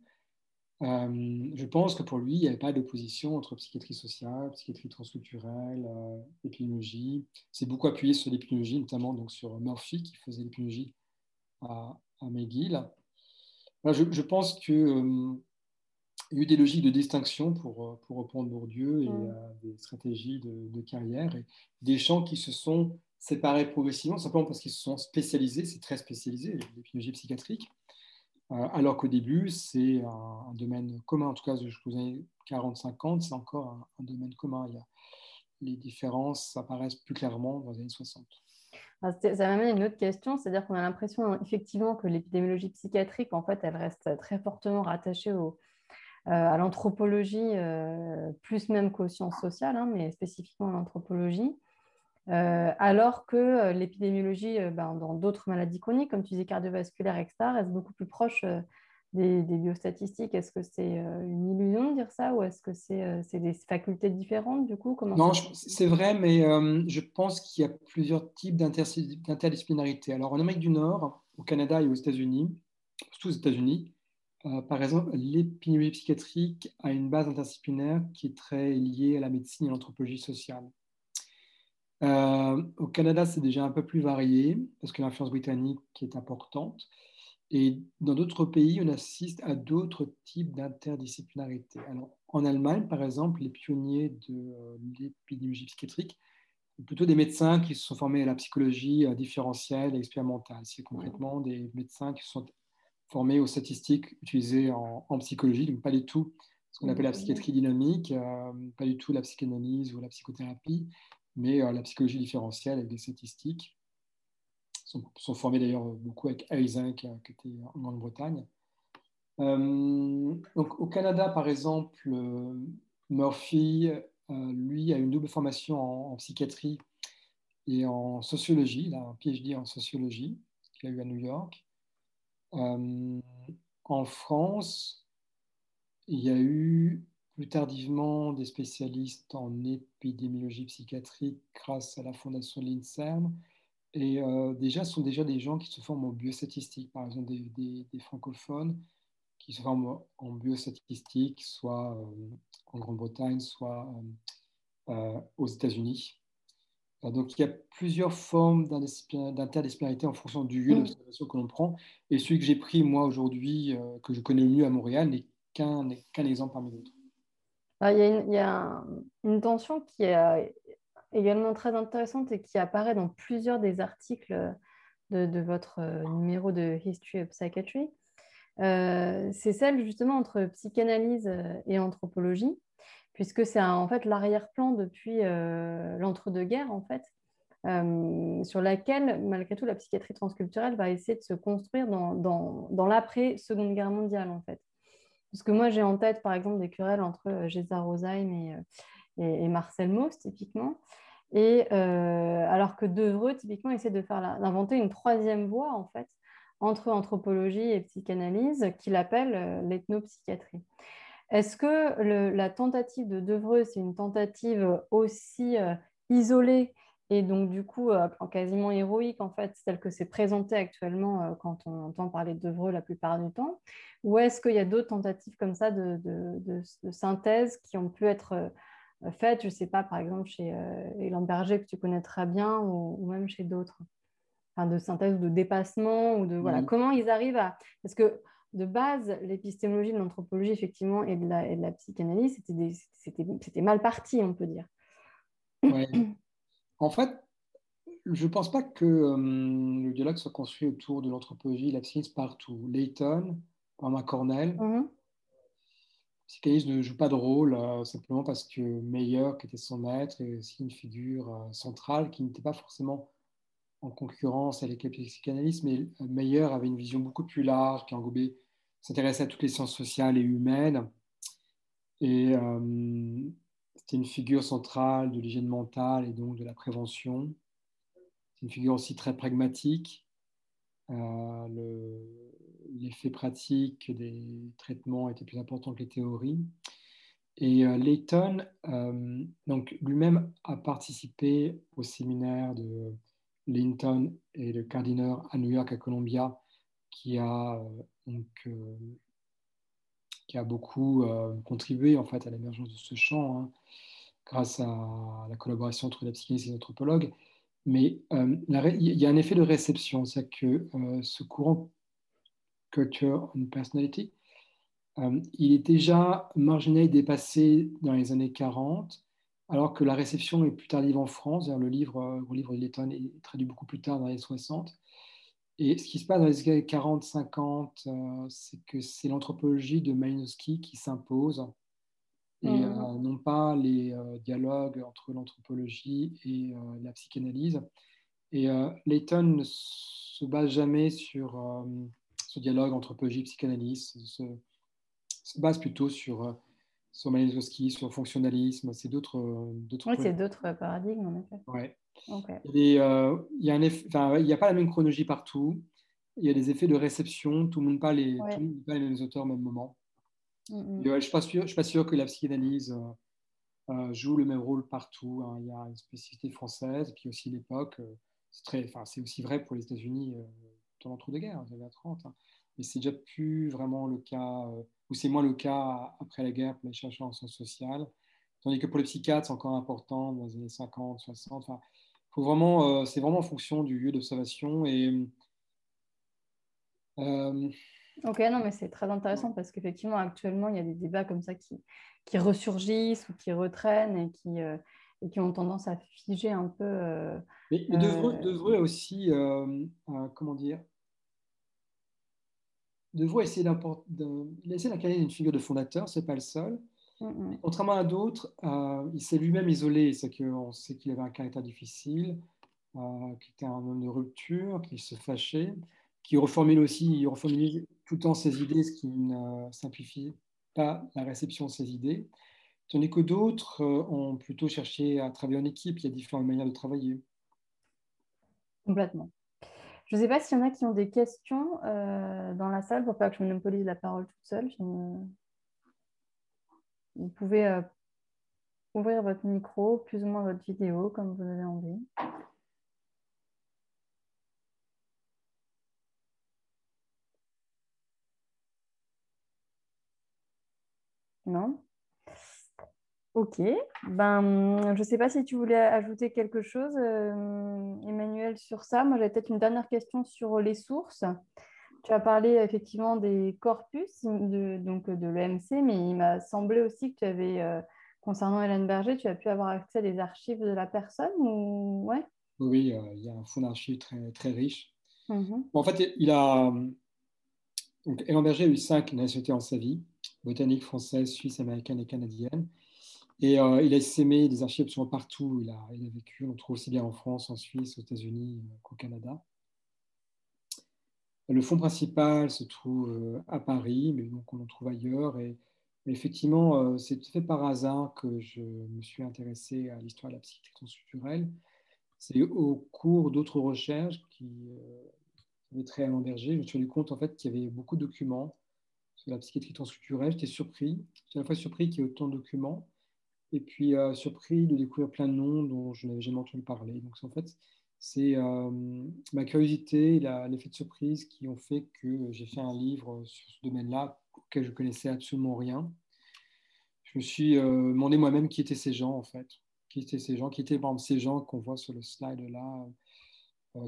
S2: Euh, je pense que pour lui, il n'y avait pas d'opposition entre psychiatrie sociale, psychiatrie transculturelle, euh, épidémiologie. C'est beaucoup appuyé sur l'épidémiologie, notamment donc sur Murphy qui faisait l'épidémiologie à, McGill. je, pense qu'il euh, y a eu des logiques de distinction pour, pour reprendre Bourdieu et mm. des stratégies de, de, carrière et des champs qui se sont séparés progressivement, simplement parce qu'ils se sont spécialisés, c'est très spécialisé, l'épidémiologie psychiatrique, euh, alors qu'au début, c'est un, domaine commun, en tout cas jusqu'aux années 40-50, c'est encore un, domaine commun. Les différences apparaissent plus clairement dans les années 60.
S1: Ah, ça m'amène à une autre question, c'est-à-dire qu'on a l'impression effectivement que l'épidémiologie psychiatrique, en fait, elle reste très fortement rattachée euh, à l'anthropologie, euh, plus même qu'aux sciences sociales, hein, mais spécifiquement à l'anthropologie. Euh, alors que euh, l'épidémiologie, euh, ben, dans d'autres maladies chroniques, comme tu disais cardiovasculaires, etc., reste beaucoup plus proche des, biostatistiques. Est-ce que c'est une illusion de dire ça ou est-ce que c'est des facultés différentes du coup?
S2: Non, c'est vrai, mais je pense qu'il y a plusieurs types d'interdisciplinarité. Alors en Amérique du Nord, au Canada et aux États-Unis, surtout aux États-Unis, par exemple, l'épidémiologie psychiatrique a une base interdisciplinaire qui est très liée à la médecine et à l'anthropologie sociale. Euh, au Canada, c'est déjà un peu plus varié parce que l'influence britannique est importante. Et dans d'autres pays, on assiste à d'autres types d'interdisciplinarité. Alors, en Allemagne, par exemple, les pionniers de euh, l'épidémiologie psychiatrique plutôt des médecins qui se sont formés à la psychologie différentielle et expérimentale. C'est concrètement des médecins qui se sont formés aux statistiques utilisées en, psychologie, donc pas du tout ce qu'on appelle la psychiatrie dynamique, pas du tout la psychanalyse ou la psychothérapie, mais la psychologie différentielle avec des statistiques. Sont, sont formés d'ailleurs beaucoup avec Eysenck, qui était en Grande-Bretagne. Euh, donc, au Canada, par exemple, euh, Murphy, euh, lui, a une double formation en, psychiatrie et en sociologie. Il a un PhD en sociologie qu'il a eu à New York. en France, il y a eu plus tardivement des spécialistes en épidémiologie psychiatrique grâce à la fondation l'INSERM. Et déjà, ce sont déjà des gens qui se forment en biostatistique, par exemple des, des francophones qui se forment en biostatistique, soit euh, en Grande-Bretagne, soit euh, euh, aux États-Unis. Donc, il y a plusieurs formes d'interdisciplinarité en fonction du lieu mm. d'observation que l'on prend. Et celui que j'ai pris, moi, aujourd'hui, que je connais le mieux à Montréal, n'est qu'un exemple parmi d'autres.
S1: Il y a, une, tension qui est également très intéressante et qui apparaît dans plusieurs des articles de, votre numéro de History of Psychiatry. Euh, c'est celle justement entre psychanalyse euh, et anthropologie, puisque c'est en fait l'arrière-plan depuis euh, l'entre-deux-guerres, en fait, sur laquelle, malgré tout, la psychiatrie transculturelle va essayer de se construire dans, dans, l'après-seconde guerre mondiale, en fait. Parce que moi, j'ai en tête, par exemple, des querelles entre Géza Rosheim et, et, Marcel Mauss, typiquement. Et alors que Devreux, typiquement, essaie d'inventer une troisième voie, en fait, entre anthropologie et psychanalyse qu'il appelle euh, l'ethnopsychiatrie. Est-ce que la tentative de Devreux, c'est une tentative aussi euh, isolée et donc du coup euh, quasiment héroïque en fait, telle que c'est présenté actuellement quand on entend parler de Devreux la plupart du temps Ou est-ce qu'il y a d'autres tentatives comme ça de, synthèse qui ont pu être faites, je ne sais pas, par exemple chez Elan Berger que tu connais très bien ou même chez d'autres? De synthèse ou de dépassement ou de voilà. Comment ils arrivent à parce que de base l'épistémologie de l'anthropologie effectivement et de la, et de la psychanalyse c'était c'était mal parti on peut dire
S2: en fait je ne pense pas que euh, le dialogue soit construit autour de l'anthropologie la psychanalyse partout Layton Thomas Cornell mm-hmm. psychanalyse ne joue pas de rôle euh, simplement parce que Meyer qui était son maître est aussi une figure euh, centrale qui n'était pas forcément en concurrence avec les psychanalystes, mais Meyer avait une vision beaucoup plus large qui englobait, s'intéressait à toutes les sciences sociales et humaines. Et c'était une figure centrale de l'hygiène mentale et donc de la prévention. C'est une figure aussi très pragmatique. Euh, l'effet pratique des traitements était plus important que les théories. Et euh, Layton, donc lui-même a participé au séminaire de Linton et le cardinal à New York, à Columbia, qui a, euh, donc, euh, qui a beaucoup euh, contribué en fait, à l'émergence de ce champ, hein, grâce à la collaboration entre la psychanalyste et les anthropologues. Mais il y a un effet de réception, c'est que ce courant culture and personality, il est déjà marginal dépassé dans les années 40 alors que la réception est plus tardive en France. Le livre, euh, le livre de est traduit beaucoup plus tard, dans les 60. Et ce qui se passe dans les années 40-50, euh, c'est que c'est l'anthropologie de Malinowski qui s'impose, et mmh. euh, non pas les dialogues entre l'anthropologie et la psychanalyse. Et Layton ne se base jamais sur ce dialogue anthropologie psychanalyse, se, se base plutôt sur sur Malinowski, sur le fonctionnalisme, c'est d'autres.
S1: Oui, c'est d'autres paradigmes, en effet.
S2: Ouais. Euh, il n'y a, pas la même chronologie partout. Il y a des effets de réception. Tout le monde pas les, tout le monde pas les mêmes auteurs au même moment. Mm, je ne suis, pas sûr, je suis pas sûr que la psychanalyse euh, euh, joue le même rôle partout. Hein. Il y a une spécificité française, et puis aussi l'époque. c'est aussi vrai pour les États-Unis dans l'entre-deux-guerres, les années 30. Hein. Mais c'est déjà plus vraiment le cas ou c'est moins le cas après la guerre pour les chercheurs en sciences sociales. Tandis que pour les psychiatres, c'est encore important dans les années 50, 60. Enfin, faut vraiment, euh, c'est vraiment en fonction du lieu d'observation. Et,
S1: euh, ok, non, mais c'est très intéressant parce qu'effectivement, actuellement, il y a des débats comme ça qui, qui ressurgissent ou qui retraînent et qui, euh, et qui ont tendance à figer un peu. Euh,
S2: mais, mais aussi, comment dire, devraient essayer d'incarner une figure de fondateur, c'est pas le seul. Contrairement à d'autres, il s'est lui-même isolé, c'est qu'on sait qu'il avait un caractère difficile, qui était un homme de rupture, qui se fâchait, qui reformule aussi, il reformule tout le temps ses idées, ce qui ne simplifie pas la réception de ses idées. Tandis que d'autres euh, ont plutôt cherché à travailler en équipe, il y a différentes manières de travailler.
S1: Complètement. Je ne sais pas s'il y en a qui ont des questions euh, dans la salle pour pas que je monopolise la parole toute seule. Vous pouvez euh, ouvrir votre micro, plus ou moins votre vidéo, comme vous avez envie. Non? Ok. Ben, je ne sais pas si tu voulais ajouter quelque chose, euh, Emmanuel, sur ça. Moi, j'avais peut-être une dernière question sur les sources. Tu as parlé effectivement des corpus, de, donc de l'EMC, mais il m'a semblé aussi que tu avais, euh, concernant Hélène Berger, tu as pu avoir accès à des archives de la personne ou... ouais?
S2: Oui, euh, il y a un fonds d'archives très, très riche. Mhm. en fait, il a. Donc, Hélène Berger a eu cinq nationalités en sa vie botanique française, suisse, américaine et canadienne. Et euh, il a sémé des archives absolument partout. Il a, il a vécu, on trouve aussi bien en France, en Suisse, aux États-Unis euh, qu'au Canada. Le fonds principal se trouve euh, à Paris, mais on en trouve ailleurs. Et, effectivement, c'est fait par hasard que je me suis intéressé à l'histoire de la psychiatrie transculturelle. C'est au cours d'autres recherches qui avaient trait à Berger, je me suis rendu compte en fait qu'il y avait beaucoup de documents sur la psychiatrie transculturelle. J'étais surpris. J'étais à la fois surpris qu'il y ait autant de documents et puis euh, surpris de découvrir plein de noms dont je n'avais jamais entendu parler. Donc en fait, c'est euh, ma curiosité et l'effet de surprise qui ont fait que j'ai fait un livre sur ce domaine-là auquel je connaissais absolument rien. Je me suis euh, demandé moi-même qui étaient ces gens en fait, qui étaient ces gens, qui étaient par exemple ces gens qu'on voit sur le slide là,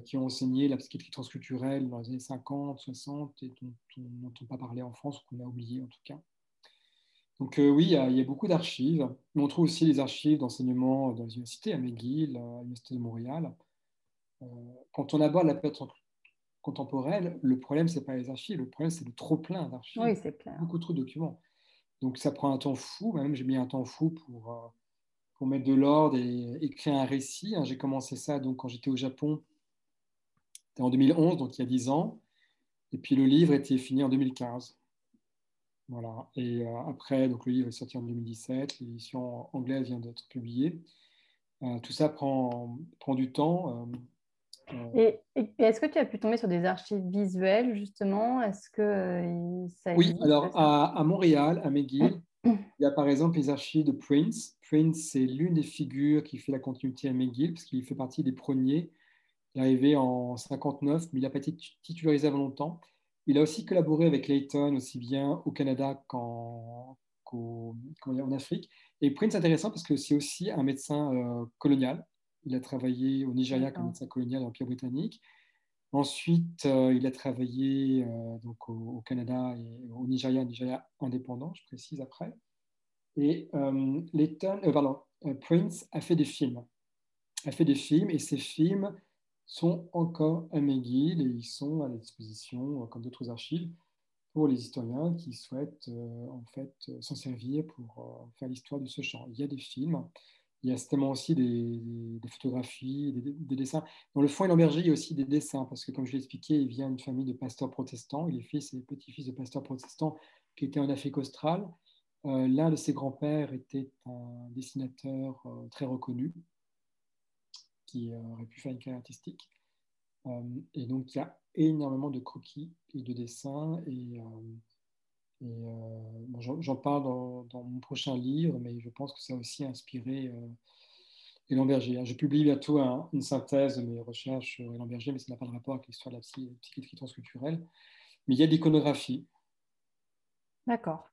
S2: qui ont enseigné la psychiatrie transculturelle dans les années 50, 60 et dont on n'entend pas parler en France ou qu'on a oublié en tout cas. Donc euh, oui, il y, a, beaucoup d'archives. On trouve aussi les archives d'enseignement dans les universités, à McGill, à l'Université de Montréal. Euh, quand on aborde la période contemporaine, le problème, ce n'est pas les archives, le problème, c'est le trop-plein d'archives.
S1: Oui, c'est clair.
S2: Beaucoup trop de documents. Donc ça prend un temps fou, même j'ai mis un temps fou pour, euh, pour mettre de l'ordre et écrire un récit. Hein. J'ai commencé ça donc, quand j'étais au Japon, en 2011, donc il y a 10 ans. Et puis le livre était fini en 2015. Voilà. Et euh, après, donc, le livre est sorti en 2017, l'édition anglaise vient d'être publiée. Euh, tout ça prend, prend du temps.
S1: Euh, et, est-ce que tu as pu tomber sur des archives visuelles, justement? Est-ce que ça
S2: Oui, alors à, à, Montréal, à McGill, il y a par exemple les archives de Prince. Prince, c'est l'une des figures qui fait la continuité à McGill, parce qu'il fait partie des premiers. Il est arrivé en 59, mais il n'a pas été titularisé avant longtemps. Il a aussi collaboré avec Layton, aussi bien au Canada qu'en en Afrique. Et Prince, intéressant parce que c'est aussi un médecin euh, colonial. Il a travaillé au Nigeria comme médecin colonial dans l'Empire britannique. Ensuite, euh, il a travaillé euh, donc au, Canada et au Nigeria, Nigeria indépendant, je précise après. Et Layton, pardon, Prince a fait des films. A fait des films et ces films sont encore à McGill et ils sont à la disposition, euh, comme d'autres archives, pour les historiens qui souhaitent euh, en fait euh, s'en servir pour faire l'histoire de ce champ. Il y a des films, il y a certainement aussi des, photographies, des, dessins. Dans le fond Berger, il y a aussi des dessins, parce que comme je l'ai expliqué, il vient d'une famille de pasteurs protestants. Il est fils et petit-fils de pasteurs protestants qui étaient en Afrique australe. L'un de ses grands-pères était un dessinateur très reconnu, qui euh, aurait pu faire une carrière artistique. Euh, et donc, il y a énormément de croquis et de dessins. Et, euh, j'en parle dans, mon prochain livre, mais je pense que ça a aussi inspiré Élan Berger. Je publie bientôt une synthèse de mes recherches sur Élan Berger, mais ça n'a pas de rapport avec l'histoire de la psychiatrie transculturelle. Mais il y a des iconographies.
S1: D'accord.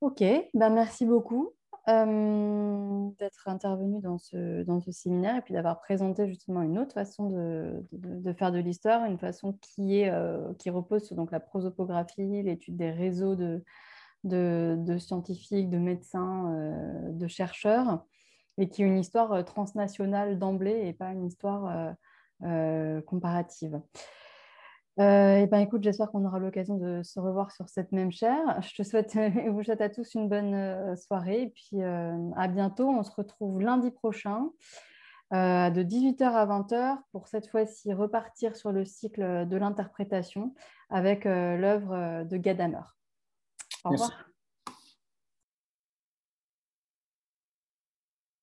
S1: Ok, ben merci beaucoup. Euh, d'être intervenu dans ce, dans séminaire et puis d'avoir présenté justement une autre façon de, faire de l'histoire, une façon qui, est, euh, repose sur la prosopographie, l'étude des réseaux de, scientifiques, de médecins, euh, de chercheurs, et qui est une histoire transnationale d'emblée et pas une histoire comparative. Euh, et ben, écoute, j'espère qu'on aura l'occasion de se revoir sur cette même chaire. Je te souhaite, je vous souhaite à tous une bonne euh, soirée et puis euh, à bientôt. On se retrouve lundi prochain de 18h à 20h pour cette fois-ci repartir sur le cycle de l'interprétation avec l'œuvre de Gadamer. Au revoir.